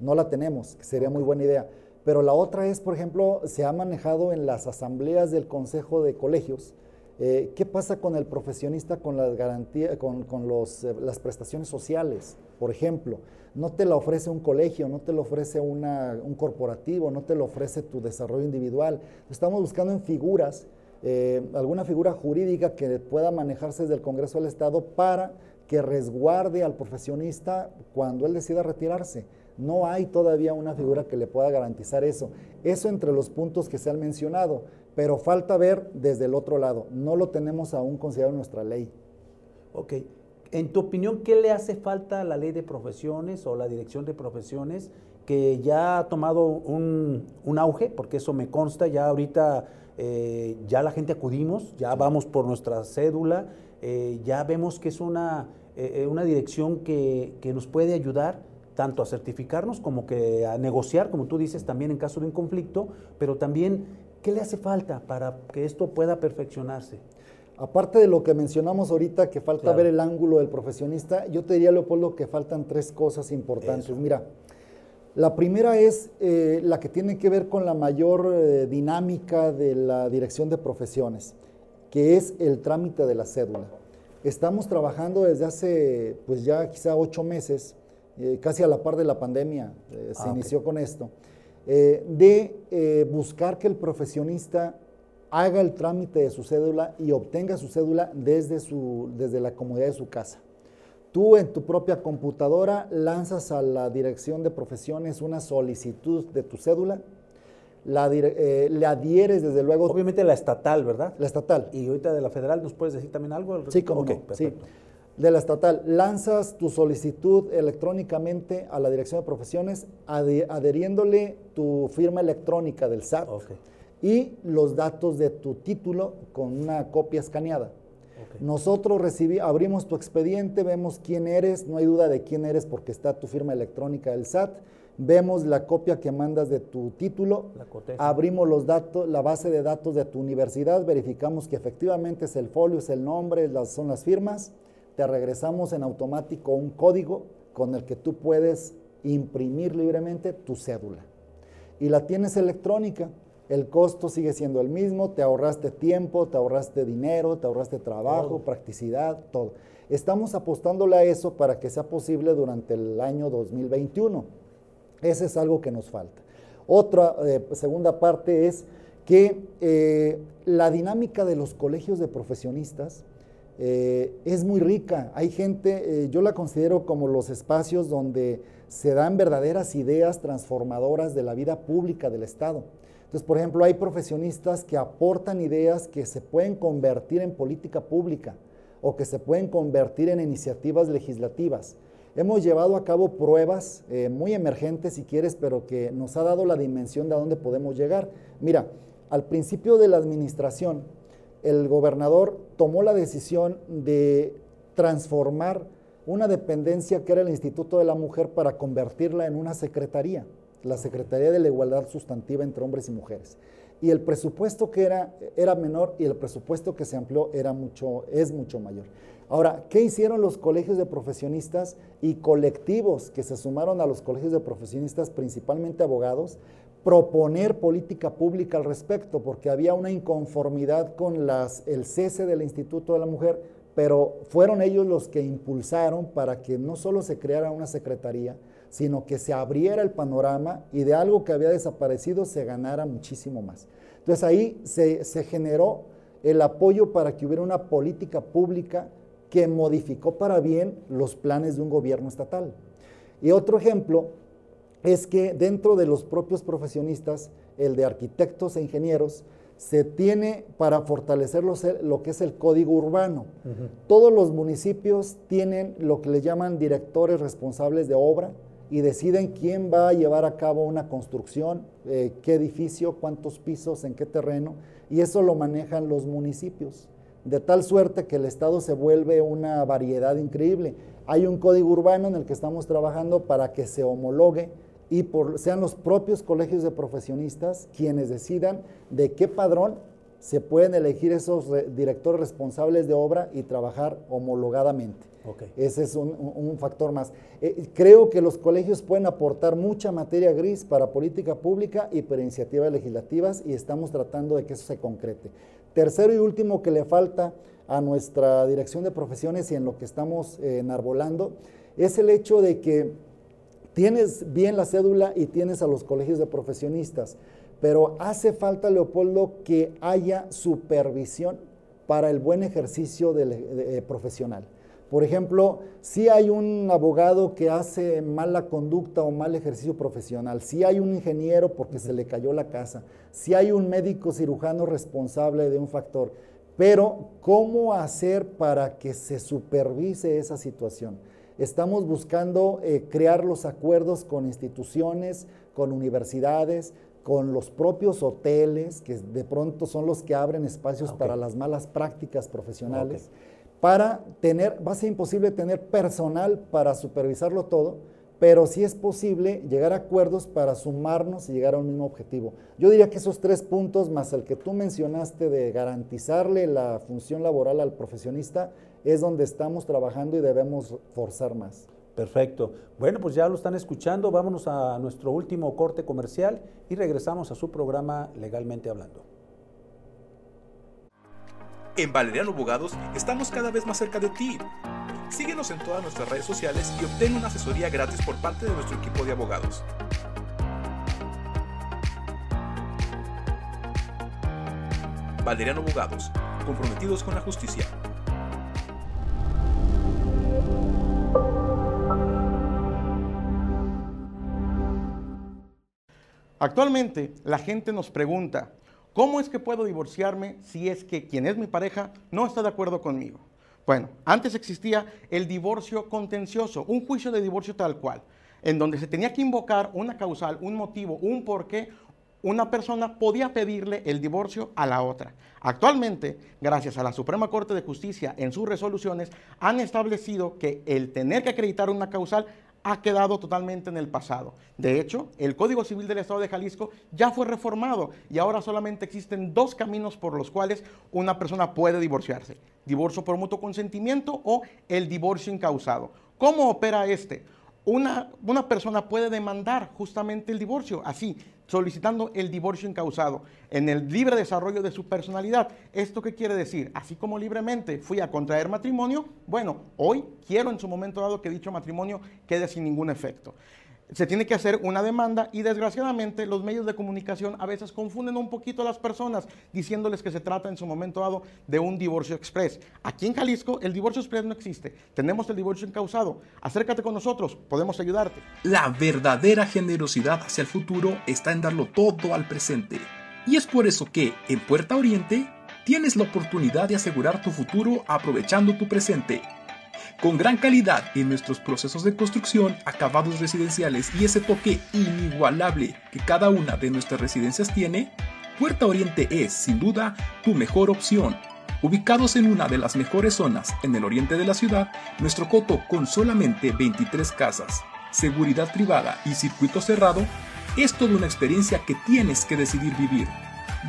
No la tenemos, que sería muy buena idea. Pero la otra es, por ejemplo, se ha manejado en las asambleas del Consejo de Colegios. Eh, ¿Qué pasa con el profesionista con las garantías, con, los, eh, las prestaciones sociales? Por ejemplo, no te la ofrece un colegio, no te lo ofrece un corporativo, no te lo ofrece tu desarrollo individual. Estamos buscando en figuras, eh, alguna figura jurídica que pueda manejarse desde el Congreso del Estado para que resguarde al profesionista cuando él decida retirarse. No hay todavía una figura que le pueda garantizar eso. Eso entre los puntos que se han mencionado, pero falta ver desde el otro lado. No lo tenemos aún considerado en nuestra ley. Ok. En tu opinión, ¿qué le hace falta a la ley de profesiones o la dirección de profesiones que ya ha tomado un, auge? Porque eso me consta, ya ahorita eh, ya la gente acudimos, ya vamos por nuestra cédula, eh, ya vemos que es una, eh, una dirección que, que nos puede ayudar tanto a certificarnos como que a negociar, como tú dices, también en caso de un conflicto, pero también, ¿qué le hace falta para que esto pueda perfeccionarse? Aparte de lo que mencionamos ahorita, que falta ver el ángulo del profesionista, yo te diría, Leopoldo, que faltan tres cosas importantes. Mira, la primera es eh, la que tiene que ver con la mayor eh, dinámica de la dirección de profesiones, que es el trámite de la cédula. Estamos trabajando desde hace, pues ya quizá ocho meses, eh, casi a la par de la pandemia eh, se ah, inició con esto, eh, de buscar que el profesionista haga el trámite de su cédula y obtenga su cédula desde, su, desde la comodidad de su casa. Tú en tu propia computadora lanzas a la dirección de profesiones una solicitud de tu cédula, la, le adhieres desde luego. Obviamente la estatal, ¿verdad? La estatal. Y ahorita de la federal, ¿nos puedes decir también algo? Sí, como no, sí de la estatal, lanzas tu solicitud electrónicamente a la Dirección de Profesiones adheriéndole tu firma electrónica del SAT y los datos de tu título con una copia escaneada. Nosotros recibí, abrimos tu expediente, vemos quién eres, no hay duda de quién eres porque está tu firma electrónica del SAT, vemos la copia que mandas de tu título, abrimos los datos, la base de datos de tu universidad, verificamos que efectivamente es el folio, es el nombre, las, son las firmas, te regresamos en automático un código con el que tú puedes imprimir libremente tu cédula. Y la tienes electrónica el costo sigue siendo el mismo, te ahorraste tiempo, te ahorraste dinero, te ahorraste trabajo, practicidad, todo. Estamos apostándole a eso para que sea posible durante el año 2021. Ese es algo que nos falta. Otra eh, segunda parte es que eh, la dinámica de los colegios de profesionistas eh, es muy rica. Hay gente, yo la considero como los espacios donde se dan verdaderas ideas transformadoras de la vida pública del Estado. Entonces, por ejemplo, hay profesionistas que aportan ideas que se pueden convertir en política pública o que se pueden convertir en iniciativas legislativas. Hemos llevado a cabo pruebas eh, muy emergentes, si quieres, pero que nos ha dado la dimensión de a dónde podemos llegar. Mira, al principio de la administración, el gobernador tomó la decisión de transformar una dependencia que era el Instituto de la Mujer para convertirla en una secretaría la Secretaría de la Igualdad Sustantiva entre Hombres y Mujeres. Y el presupuesto que era, era menor y el presupuesto que se amplió era mucho, es mucho mayor. Ahora, ¿qué hicieron los colegios de profesionistas y colectivos que se sumaron a los colegios de profesionistas, principalmente abogados? Proponer política pública al respecto, porque había una inconformidad con las, el cese del Instituto de la Mujer, pero fueron ellos los que impulsaron para que no solo se creara una secretaría, sino que se abriera el panorama y de algo que había desaparecido se ganara muchísimo más. Entonces ahí se, generó el apoyo para que hubiera una política pública que modificó para bien los planes de un gobierno estatal. Y otro ejemplo es que dentro de los propios profesionistas, el de arquitectos e ingenieros, se tiene para fortalecer lo que es el código urbano. Todos los municipios tienen lo que le llaman directores responsables de obra, y deciden quién va a llevar a cabo una construcción, eh, qué edificio, cuántos pisos, en qué terreno, y eso lo manejan los municipios, de tal suerte que el Estado se vuelve una variedad increíble. Hay un código urbano en el que estamos trabajando para que se homologue y por, sean los propios colegios de profesionistas quienes decidan de qué padrón se pueden elegir esos directores responsables de obra y trabajar homologadamente. Ese es un, factor más. Eh, creo que los colegios pueden aportar mucha materia gris para política pública y para iniciativas legislativas y estamos tratando de que eso se concrete. Tercero y último que le falta a nuestra dirección de profesiones y en lo que estamos eh, enarbolando es el hecho de que tienes bien la cédula y tienes a los colegios de profesionistas pero hace falta, Leopoldo, que haya supervisión para el buen ejercicio eh, profesional. Por ejemplo, si hay un abogado que hace mala conducta o mal ejercicio profesional, si hay un ingeniero porque se le cayó la casa, si hay un médico cirujano responsable de un factor, pero ¿cómo hacer para que se supervise esa situación? Estamos buscando eh, crear los acuerdos con instituciones, con universidades, con los propios hoteles, que de pronto son los que abren espacios para las malas prácticas profesionales, para tener, va a ser imposible tener personal para supervisarlo todo, pero sí es posible llegar a acuerdos para sumarnos y llegar a un mismo objetivo. Yo diría que esos tres puntos, más el que tú mencionaste de garantizarle la función laboral al profesionista, es donde estamos trabajando y debemos forzar más. Perfecto. Bueno, pues ya lo están escuchando. Vámonos a nuestro último corte comercial y regresamos a su programa Legalmente Hablando. En Valeriano Abogados estamos cada vez más cerca de ti. Síguenos en todas nuestras redes sociales y obtén una asesoría gratis por parte de nuestro equipo de abogados. Valeriano Abogados, comprometidos con la justicia. Actualmente la gente nos pregunta, ¿cómo es que puedo divorciarme si es que quien es mi pareja no está de acuerdo conmigo? Bueno, antes existía el divorcio contencioso, un juicio de divorcio tal cual, en donde se tenía que invocar una causal, un motivo, un porqué una persona podía pedirle el divorcio a la otra. Actualmente, gracias a la Suprema Corte de Justicia en sus resoluciones, han establecido que el tener que acreditar una causal ha quedado totalmente en el pasado. De hecho, el Código Civil del Estado de Jalisco ya fue reformado y ahora solamente existen dos caminos por los cuales una persona puede divorciarse. Divorcio por mutuo consentimiento o el divorcio incausado. ¿Cómo opera este? Una, una persona puede demandar justamente el divorcio, así, solicitando el divorcio incausado en el libre desarrollo de su personalidad. ¿Esto qué quiere decir? Así como libremente fui a contraer matrimonio, bueno, hoy quiero en su momento dado que dicho matrimonio quede sin ningún efecto se tiene que hacer una demanda y desgraciadamente los medios de comunicación a veces confunden un poquito a las personas diciéndoles que se trata en su momento dado de un divorcio express. Aquí en Jalisco el divorcio express no existe, tenemos el divorcio encausado. Acércate con nosotros, podemos ayudarte. La verdadera generosidad hacia el futuro está en darlo todo al presente. Y es por eso que en Puerta Oriente tienes la oportunidad de asegurar tu futuro aprovechando tu presente con gran calidad en nuestros procesos de construcción, acabados residenciales y ese toque inigualable que cada una de nuestras residencias tiene, Puerta Oriente es, sin duda, tu mejor opción. Ubicados en una de las mejores zonas en el oriente de la ciudad, nuestro coto con solamente 23 casas, seguridad privada y circuito cerrado, es toda una experiencia que tienes que decidir vivir.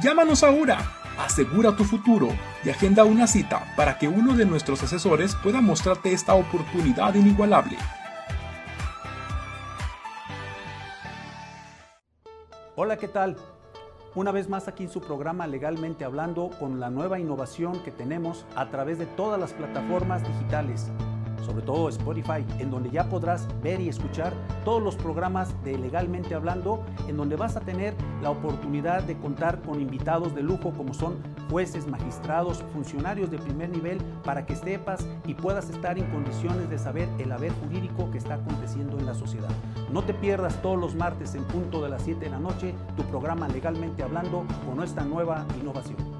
Llámanos ahora Asegura tu futuro y agenda una cita para que uno de nuestros asesores pueda mostrarte esta oportunidad inigualable. Hola, ¿qué tal? Una vez más aquí en su programa Legalmente Hablando con la nueva innovación que tenemos a través de todas las plataformas digitales sobre todo Spotify, en donde ya podrás ver y escuchar todos los programas de Legalmente Hablando, en donde vas a tener la oportunidad de contar con invitados de lujo como son jueces, magistrados, funcionarios de primer nivel, para que sepas y puedas estar en condiciones de saber el haber jurídico que está aconteciendo en la sociedad. No te pierdas todos los martes en punto de las 7 de la noche tu programa Legalmente Hablando con nuestra nueva innovación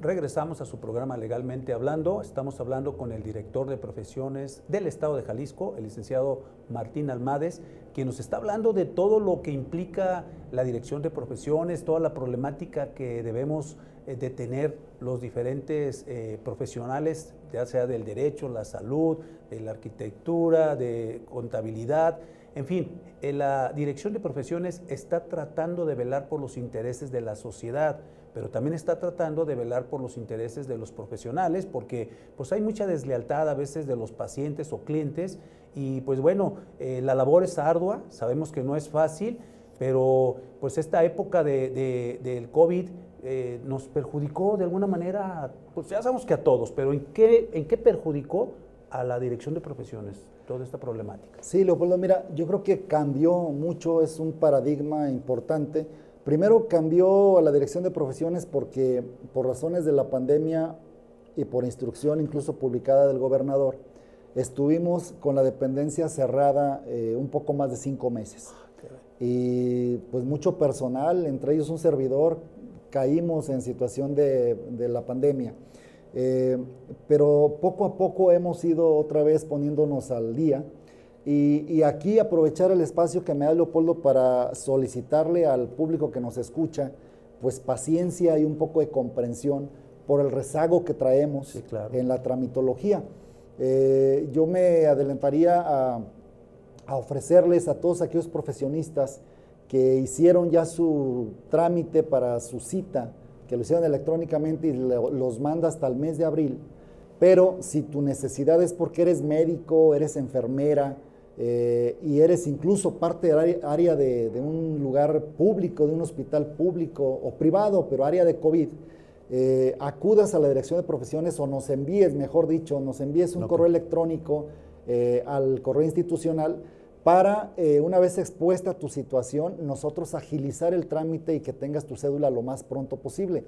regresamos a su programa Legalmente Hablando. Estamos hablando con el director de profesiones del Estado de Jalisco, el licenciado Martín Almades, quien nos está hablando de todo lo que implica la dirección de profesiones, toda la problemática que debemos eh, de tener los diferentes eh, profesionales, ya sea del derecho, la salud, de la arquitectura, de contabilidad. En fin, eh, la dirección de profesiones está tratando de velar por los intereses de la sociedad pero también está tratando de velar por los intereses de los profesionales, porque pues hay mucha deslealtad a veces de los pacientes o clientes, y pues bueno, eh, la labor es ardua, sabemos que no es fácil, pero pues esta época de, del COVID eh, nos perjudicó de alguna manera, pues ya sabemos que a todos, pero ¿en qué, en qué perjudicó a la dirección de profesiones toda esta problemática? Sí, Leopoldo, mira, yo creo que cambió mucho, es un paradigma importante Primero cambió a la dirección de profesiones porque por razones de la pandemia y por instrucción incluso publicada del gobernador, estuvimos con la dependencia cerrada eh, un poco más de cinco meses. Y pues mucho personal, entre ellos un servidor, caímos en situación de, la pandemia. Eh, pero poco a poco hemos ido otra vez poniéndonos al día y, aquí aprovechar el espacio que me da Leopoldo para solicitarle al público que nos escucha, pues paciencia y un poco de comprensión por el rezago que traemos en la tramitología. Eh, yo me adelantaría a, ofrecerles a todos aquellos profesionistas que hicieron ya su trámite para su cita, que lo hicieron electrónicamente y los manda hasta el mes de abril, pero si tu necesidad es porque eres médico, eres enfermera, eh, y eres incluso parte del área de, un lugar público, de un hospital público o privado, pero área de COVID, eh, acudas a la dirección de profesiones o nos envíes, mejor dicho, nos envíes un correo electrónico eh, al correo institucional para, una vez expuesta tu situación, nosotros agilizar el trámite y que tengas tu cédula lo más pronto posible.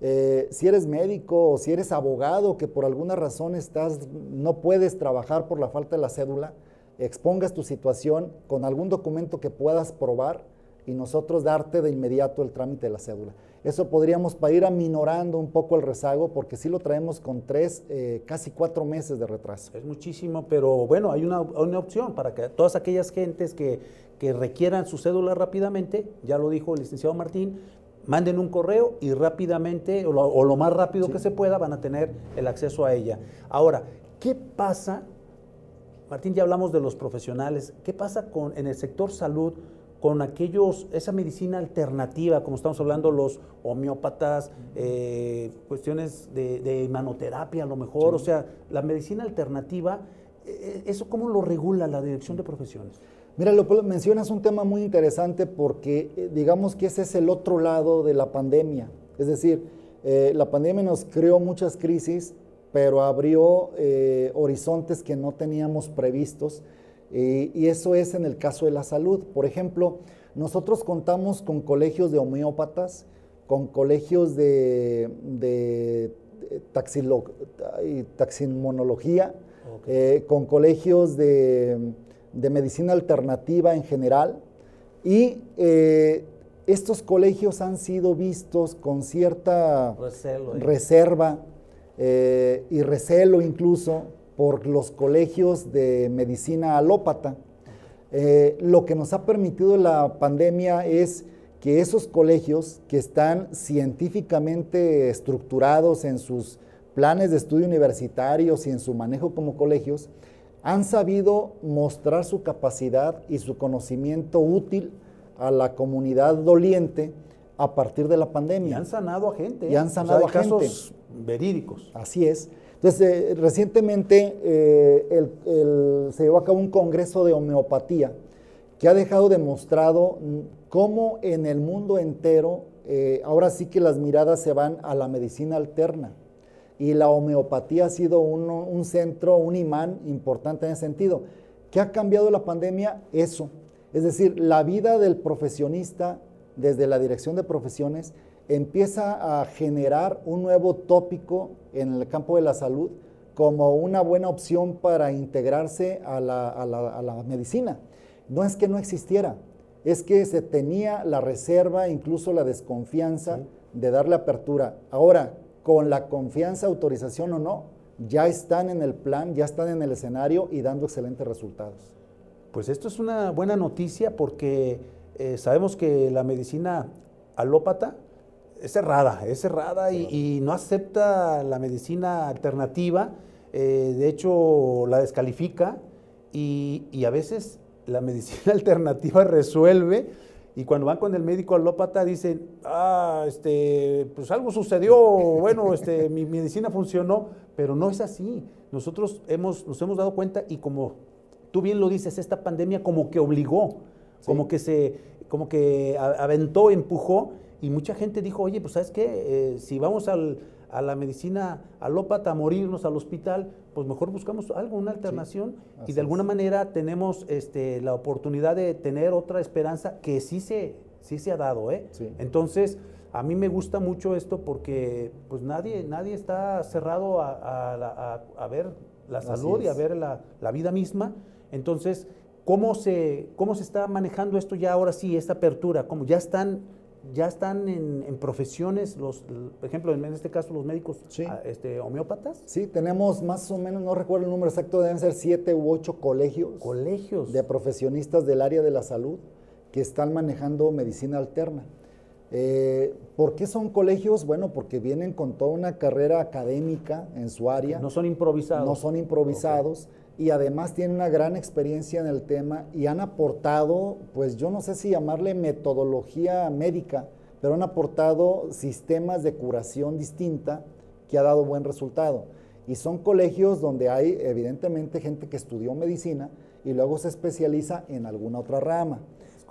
si eres médico o si eres abogado que por alguna razón estás, no puedes trabajar por la falta de la cédula, expongas tu situación con algún documento que puedas probar y nosotros darte de inmediato el trámite de la cédula. Eso podríamos para ir aminorando un poco el rezago porque sí lo traemos con tres, eh, casi cuatro meses de retraso. Es muchísimo, pero bueno, hay una, opción para que todas aquellas gentes que, que requieran su cédula rápidamente, ya lo dijo el licenciado Martín, manden un correo y rápidamente, o lo, más rápido que se pueda, van a tener el acceso a ella. Ahora, ¿qué pasa? Martín, ya hablamos de los profesionales. ¿Qué pasa con, en el sector salud con aquellos, esa medicina alternativa, como estamos hablando, los homeópatas, eh, cuestiones de, de, a lo mejor, o sea, la medicina alternativa, eh, ¿eso cómo lo regula la Dirección de Profesiones? Mira, lo mencionas un tema muy interesante porque eh, digamos que ese es el otro lado de la pandemia. Es decir, la pandemia nos creó muchas crisis, pero abrió horizontes que no teníamos previstos y eso es en el caso de la salud. Por ejemplo, nosotros contamos con colegios de homeópatas, con colegios de, de taximonología, eh, con colegios de, medicina alternativa en general. Y eh, estos colegios han sido vistos con cierta ¿eh? reserva y recelo incluso por los colegios de medicina alópata. Eh, lo que nos ha permitido la pandemia es que esos colegios que están científicamente estructurados en sus planes de estudio universitarios y en su manejo como colegios, han sabido mostrar su capacidad y su conocimiento útil a la comunidad doliente a partir de la pandemia. Y han sanado a gente. Y han sanado a casos verídicos. Así es. Entonces, eh, recientemente eh, se llevó a cabo un congreso de homeopatía que ha dejado demostrado cómo en el mundo entero eh, ahora sí que las miradas se van a la medicina alterna. Y la homeopatía ha sido un, centro, un imán importante en ese sentido. ¿Qué ha cambiado la pandemia? Eso. Es decir, la vida del profesionista desde la dirección de profesiones empieza a generar un nuevo tópico en el campo de la salud como una buena opción para integrarse a la, medicina. No es que no existiera, es que se tenía la reserva, incluso la desconfianza de darle apertura. Ahora, con la confianza, autorización o no, ya están en el plan, ya están en el escenario y dando excelentes resultados. Pues esto es una buena noticia porque eh, sabemos que la medicina alópata es cerrada, es cerrada y, no acepta la medicina alternativa, eh, de hecho la descalifica y, a veces la medicina alternativa resuelve y cuando van con el médico alópata dicen, ah, este, pues algo sucedió, bueno, este, mi medicina funcionó, pero no es así. Nosotros hemos, nos hemos dado cuenta y como tú bien lo dices, esta pandemia como que obligó, como que se, como que aventó, empujó y mucha gente dijo, oye, pues sabes qué, eh, si vamos al, a la medicina alópata a morirnos al hospital, pues mejor buscamos algo, una alternación y de alguna manera tenemos este, la oportunidad de tener otra esperanza que sí se, sí se ha dado. ¿eh? Entonces, a mí me gusta mucho esto porque pues nadie, nadie está cerrado a, a, ver la salud y a ver la, la, vida misma. Entonces, ¿cómo se, ¿cómo se está manejando esto ya ahora sí, esta apertura? ¿Cómo ya están ya están en, profesiones, los, por ejemplo, en este caso los médicos ah, este, homeópatas. Sí, tenemos más o menos, no recuerdo el número exacto, deben ser siete u ocho colegios. Colegios. De profesionistas del área de la salud que están manejando medicina alterna. Eh, ¿Por qué son colegios? Bueno, porque vienen con toda una carrera académica en su área. No son improvisados. No son improvisados y además tienen una gran experiencia en el tema y han aportado, pues yo no sé si llamarle metodología médica, pero han aportado sistemas de curación distinta que ha dado buen resultado. Y son colegios donde hay evidentemente gente que estudió medicina y luego se especializa en alguna otra rama,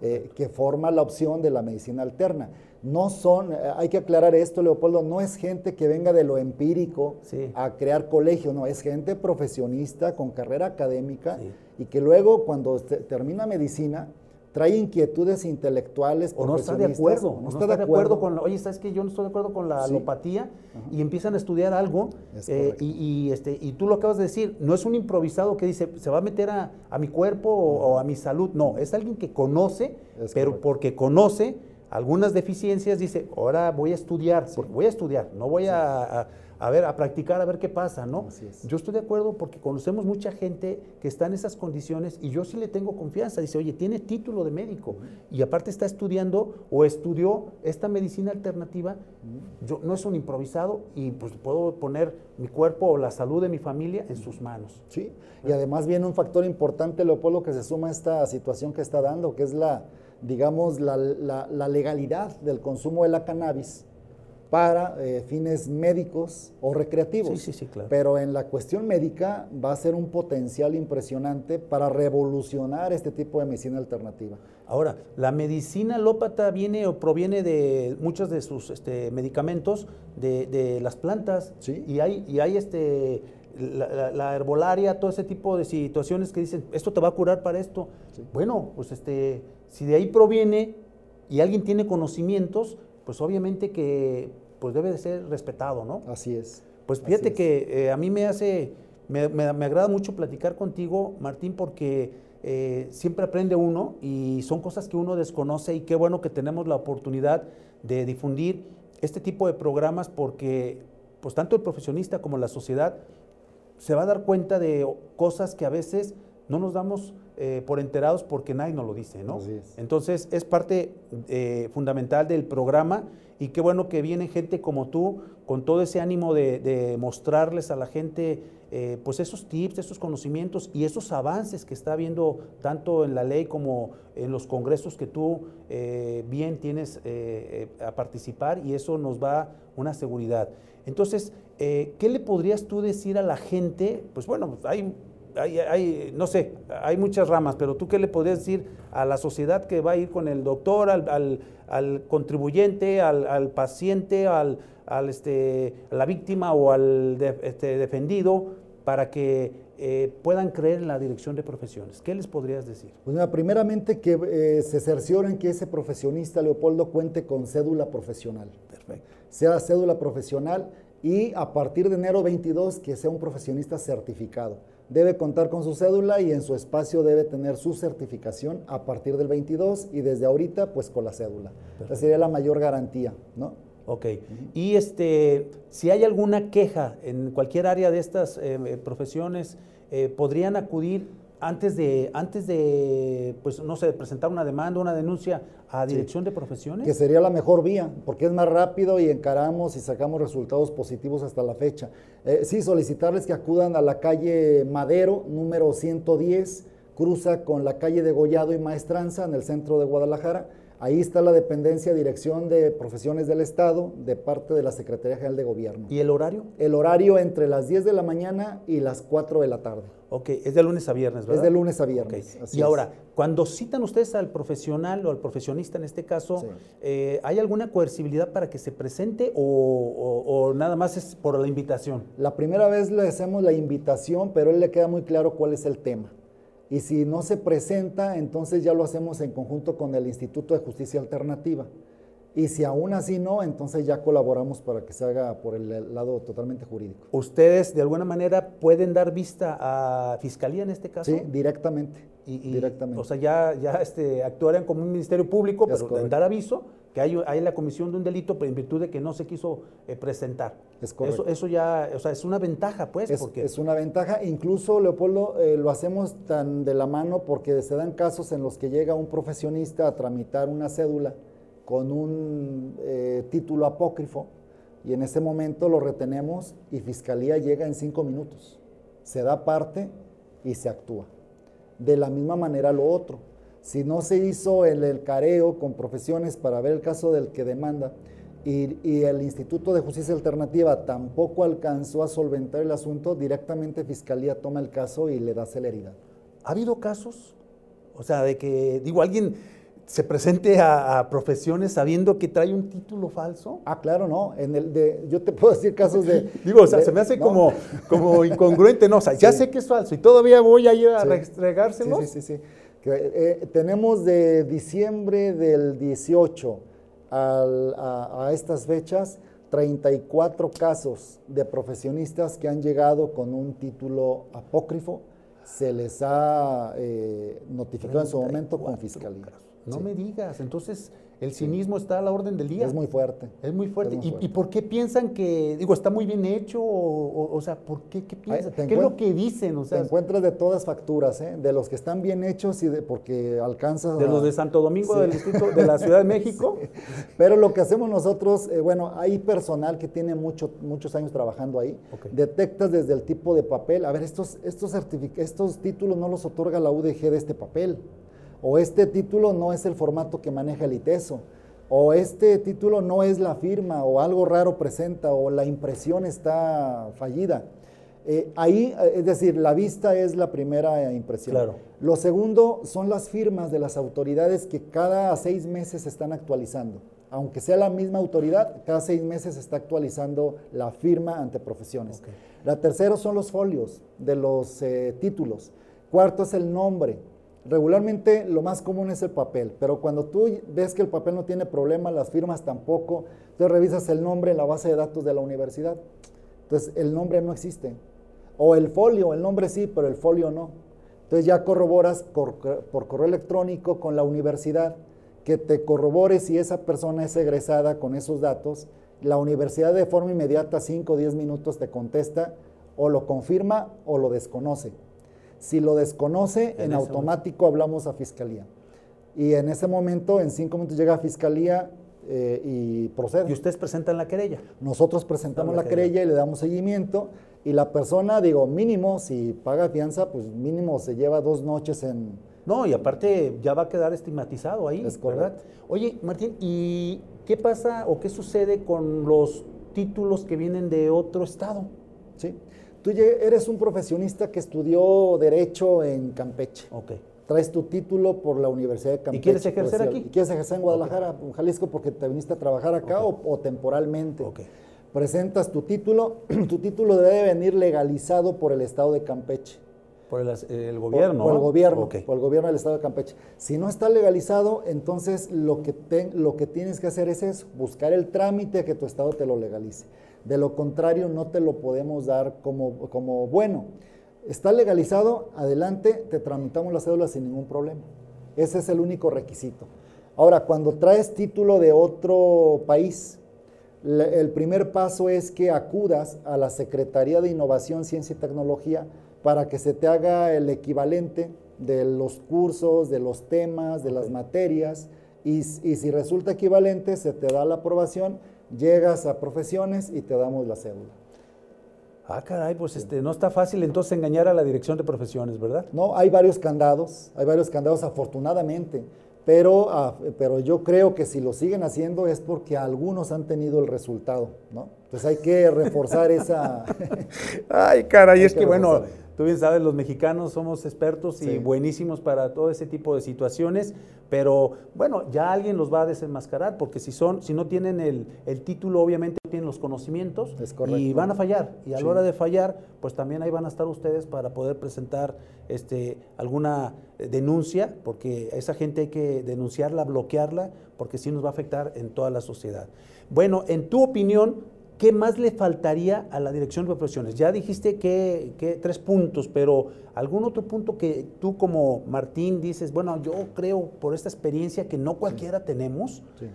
eh, que forma la opción de la medicina alterna no son, eh, hay que aclarar esto, Leopoldo, no es gente que venga de lo empírico a crear colegio, no, es gente profesionista con carrera académica y que luego cuando termina medicina trae inquietudes intelectuales. O no está de acuerdo, no, está, de acuerdo, con, oye, ¿sabes que Yo no estoy de acuerdo con la alopatía y empiezan a estudiar algo eh, y, este, y tú lo acabas de decir, no es un improvisado que dice, se va a meter a, mi cuerpo o, a mi salud, no, es alguien que conoce, pero porque conoce algunas deficiencias, dice, ahora voy a estudiar, voy a estudiar, no voy a, a ver, a practicar, a ver qué pasa, ¿no? Así es. Yo estoy de acuerdo porque conocemos mucha gente que está en esas condiciones y yo sí le tengo confianza. Dice, oye, tiene título de médico y aparte está estudiando o estudió esta medicina alternativa. Yo no es un improvisado y pues puedo poner mi cuerpo o la salud de mi familia en sus manos. Sí, y además viene un factor importante, Leopoldo, que se suma a esta situación que está dando, que es la, digamos, la, la- la legalidad del consumo de la cannabis para eh, fines médicos o recreativos. Sí, sí, sí, claro. Pero en la cuestión médica va a ser un potencial impresionante para revolucionar este tipo de medicina alternativa. Ahora, la medicina alópata viene o proviene de muchos de sus este, medicamentos de, de las plantas. Sí. Y hay, y hay este, la, la- la herbolaria, todo ese tipo de situaciones que dicen, esto te va a curar para esto. Bueno, pues este, si de ahí proviene y alguien tiene conocimientos, pues obviamente que pues debe de ser respetado, ¿no? Así es. Pues fíjate es. que eh, a mí me hace, me, me- me agrada mucho platicar contigo, Martín, porque eh, siempre aprende uno y son cosas que uno desconoce y qué bueno que tenemos la oportunidad de difundir este tipo de programas porque pues tanto el profesionista como la sociedad se va a dar cuenta de cosas que a veces no nos damos eh, por enterados porque nadie nos lo dice, ¿no? Así es. Entonces es parte eh, fundamental del programa y qué bueno que viene gente como tú con todo ese ánimo de, de mostrarles a la gente eh, pues esos tips, esos conocimientos y esos avances que está habiendo tanto en la ley como en los congresos que tú bien tienes a participar y eso nos va una seguridad. Entonces, eh, ¿qué le podrías tú decir a la gente? Pues bueno, pues hay hay, hay, no sé, hay muchas ramas, pero tú qué le podrías decir a la sociedad que va a ir con el doctor, al, al- al contribuyente, al, al paciente, al, al, este, a la víctima o al de- este, defendido para que eh, puedan creer en la dirección de profesiones? ¿Qué les podrías decir? Pues mira, primeramente que eh, se cercioren que ese profesionista, Leopoldo, cuente con cédula profesional. Perfecto. Sea cédula profesional y a partir de enero 22 que sea un profesionista certificado. Debe contar con su cédula y en su espacio debe tener su certificación a partir del 22 y desde ahorita pues con la cédula. Esa sería la mayor garantía, ¿no? Ok. Y este, si hay alguna queja en cualquier área de estas eh, eh, profesiones, eh, podrían acudir antes de, antes de, pues no sé, presentar una demanda, una denuncia a dirección de profesiones. Que sería la mejor vía, porque es más rápido y encaramos y sacamos resultados positivos hasta la fecha. Eh, sí, solicitarles que acudan a la calle Madero, número 110, cruza con la calle de Gollado y Maestranza en el centro de Guadalajara. Ahí está la dependencia, dirección de profesiones del Estado, de parte de la Secretaría General de Gobierno. ¿Y el horario? El horario entre las 10 de la mañana y las 4 de la tarde. Ok, es de lunes a viernes, ¿verdad? Es de lunes a viernes. así Y es. ahora, cuando citan ustedes al profesional o al profesionista en este caso, Sí. eh, ¿hay alguna coercibilidad para que se presente o, o- o nada más es por la invitación? La primera vez le hacemos la invitación, pero él le queda muy claro cuál es el tema. Y si no se presenta, entonces ya lo hacemos en conjunto con el Instituto de Justicia Alternativa. Y si aún así no, entonces ya colaboramos para que se haga por el lado totalmente jurídico. ¿Ustedes de alguna manera pueden dar vista a fiscalía en este caso? Sí, directamente. Y- y, directamente. O sea, ya, ya este, actuarían como un ministerio público, Es pero en correcto. dar aviso que hay, hay la comisión de un delito pero en virtud de que no se quiso eh, presentar. Es correcto. Eso, eso ya, o sea, es una ventaja, pues, Es, porque es una ventaja. Incluso, Leopoldo, eh, lo hacemos tan de la mano porque se dan casos en los que llega un profesionista a tramitar una cédula con un eh, título apócrifo y en ese momento lo retenemos y Fiscalía llega en cinco minutos. Se da parte y se actúa. De la misma manera lo otro. Si no se hizo el, careo con profesiones para ver el caso del que demanda y, y el Instituto de Justicia Alternativa tampoco alcanzó a solventar el asunto, directamente Fiscalía toma el caso y le da celeridad. ¿ha habido casos? O sea, de que, digo, alguien se presente a, a profesiones sabiendo que trae un título falso. Ah, claro, no. En el de, yo te puedo decir casos de. Digo, o sea, de- se me hace no. como, como incongruente, ¿no? O sea, ya sé que es falso y todavía voy a ir a Sí. restregárselos. Sí, sí, sí. sí. Que, eh, tenemos de diciembre del 18 al- a, a estas fechas 34 casos de profesionistas que han llegado con un título apócrifo. Se les ha eh, notificado en su momento con 34 fiscalía. No Sí. me digas. Entonces, el cinismo está a la orden del día. Es muy fuerte. Es muy fuerte. Es muy ¿Y, fuerte. y por qué piensan que, digo, está muy bien hecho? O, o- o sea, ¿por qué? ¿Qué piensan? ¿Qué es lo que dicen? O sea, Te encuentras de todas facturas, ¿eh? de los que están bien hechos y de porque alcanzas de a- los de Santo Domingo, Sí. del distrito de la Ciudad de México. Pero lo que hacemos nosotros, eh, bueno, hay personal que tiene mucho, muchos años trabajando ahí. Detectas desde el tipo de papel. A ver, estos, estos, estos títulos no los otorga la UDG de este papel. O este título no es el formato que maneja el ITESO. O este título no es la firma, o algo raro presenta, o la impresión está fallida. Eh, ahí, eh, es decir, la vista es la primera impresión. Claro. Lo segundo son las firmas de las autoridades que cada seis meses se están actualizando. Aunque sea la misma autoridad, cada seis meses se está actualizando la firma ante profesiones. La tercera son los folios de los eh, títulos. Cuarto es el nombre. Regularmente lo más común es el papel, pero cuando tú ves que el papel no tiene problema, las firmas tampoco, entonces revisas el nombre en la base de datos de la universidad. Entonces el nombre no existe. O el folio, el nombre sí, pero el folio no. Entonces ya corroboras por, correo electrónico con la universidad que te corrobore si esa persona es egresada con esos datos. La universidad de forma inmediata, 5 o 10 minutos, te contesta o lo confirma o lo desconoce. Si lo desconoce, En automático hablamos a fiscalía. Y en ese momento, en 5 minutos llega a fiscalía eh, y procede. Y ustedes presentan la querella. Nosotros presentamos la la querella y le damos seguimiento y la persona, digo, mínimo, si paga fianza, pues mínimo se lleva dos noches en... No, y aparte ya va a quedar estigmatizado ahí, Es ¿verdad? Oye, Martín, ¿y qué pasa o qué sucede con los títulos que vienen de otro estado? ¿sí? Tú eres un profesionista que estudió Derecho en Campeche. Ok. Traes tu título por la Universidad de Campeche. quieres ejercer aquí? Y quieres ejercer en Guadalajara, en Jalisco, porque te viniste a trabajar acá o, o temporalmente. Ok. Presentas tu título, tu título debe venir legalizado por el Estado de Campeche. Por el, as- el gobierno. Por, el ¿no? gobierno, Ok. por el gobierno del estado de Campeche. Si no está legalizado, entonces lo que, te- lo que tienes que hacer es eso, buscar el trámite que tu estado te lo legalice. De lo contrario, no te lo podemos dar como, como bueno. Está legalizado, adelante, te tramitamos la cédula sin ningún problema. Ese es el único requisito. Ahora, cuando traes título de otro país, el primer paso es que acudas a la Secretaría de Innovación, Ciencia y Tecnología para que se te haga el equivalente de los cursos, de los temas, de las materias, y, y si resulta equivalente, se te da la aprobación, llegas a profesiones y te damos la cédula. Ah, caray, pues este, no está fácil entonces engañar a la dirección de profesiones, ¿verdad? No, hay varios candados, hay varios candados afortunadamente, pero, ah, pero yo creo que si lo siguen haciendo es porque algunos han tenido el resultado, ¿no? Entonces hay que reforzar esa... Ay, caray, es que que bueno. Tú bien sabes, los mexicanos somos expertos y buenísimos para todo ese tipo de situaciones, pero bueno, ya alguien los va a desenmascarar, porque si son, si no tienen el, el título, obviamente no tienen los conocimientos Es correcto. y van a fallar. Y a Sí. la hora de fallar, pues también ahí van a estar ustedes para poder presentar este, alguna denuncia, porque a esa gente hay que denunciarla, bloquearla, porque sí nos va a afectar en toda la sociedad. Bueno, en tu opinión, ¿Qué más le faltaría a la dirección de profesiones? Ya dijiste que, que tres puntos, pero algún otro punto que tú como Martín dices, bueno, yo creo por esta experiencia que no cualquiera tenemos, Sí.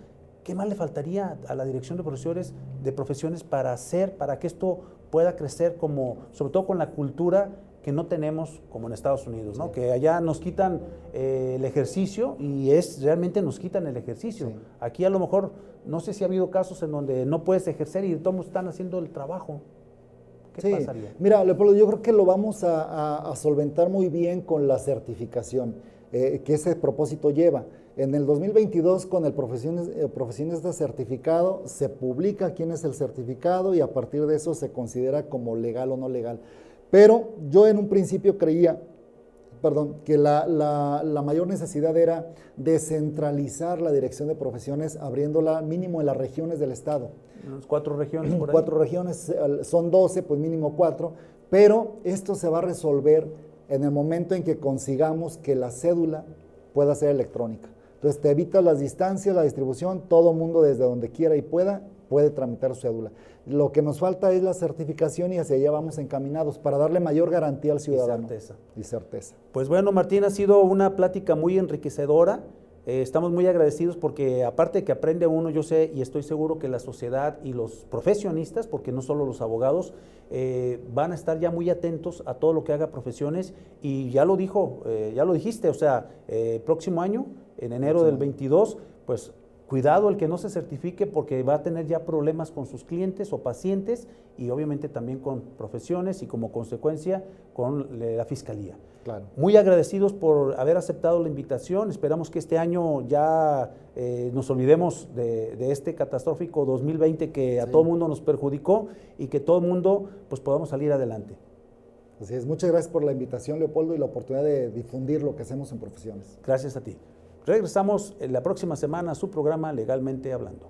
¿qué más le faltaría a la dirección de profesores de profesiones para hacer, para que esto pueda crecer como, sobre todo con la cultura que no tenemos como en Estados Unidos, ¿no? Que allá nos quitan eh, el ejercicio y es realmente nos quitan el ejercicio. Sí. Aquí a lo mejor, no sé si ha habido casos en donde no puedes ejercer y todos están haciendo el trabajo. ¿Qué Sí. pasaría? Mira, Leopoldo, yo creo que lo vamos a, a- a solventar muy bien con la certificación eh, que ese propósito lleva. En el 2022, con el profesiones, eh, profesionista certificado, se publica quién es el certificado y a partir de eso se considera como legal o no legal. Pero yo en un principio creía, perdón, que la, la- la mayor necesidad era descentralizar la dirección de profesiones, abriéndola mínimo en las regiones del Estado Unas cuatro regiones por ahí. cuatro regiones, son 12, pues mínimo cuatro, pero esto se va a resolver en el momento en que consigamos que la cédula pueda ser electrónica. Entonces te evitas las distancias, la distribución, todo mundo desde donde quiera y pueda puede tramitar su cédula. Lo que nos falta es la certificación y hacia allá vamos encaminados para darle mayor garantía al ciudadano. certeza. Y certeza. Pues bueno, Martín, ha sido una plática muy enriquecedora. eh, estamos muy agradecidos porque aparte de que aprende uno, yo sé y estoy seguro que la sociedad y los profesionistas, porque no solo los abogados, eh, van a estar ya muy atentos a todo lo que haga profesiones y ya lo dijo, eh, ya lo dijiste, o sea, próximo año, en enero del 22, pues Cuidado el que no se certifique porque va a tener ya problemas con sus clientes o pacientes y obviamente también con profesiones y como consecuencia con la fiscalía. Claro. Muy agradecidos por haber aceptado la invitación. Esperamos que este año ya eh, nos olvidemos de, este catastrófico 2020 que a todo mundo nos perjudicó y que todo el mundo pues podamos salir adelante. Así es. Muchas gracias por la invitación, Leopoldo, y la oportunidad de difundir lo que hacemos en profesiones. Gracias a ti. Regresamos la próxima semana a su programa Legalmente Hablando.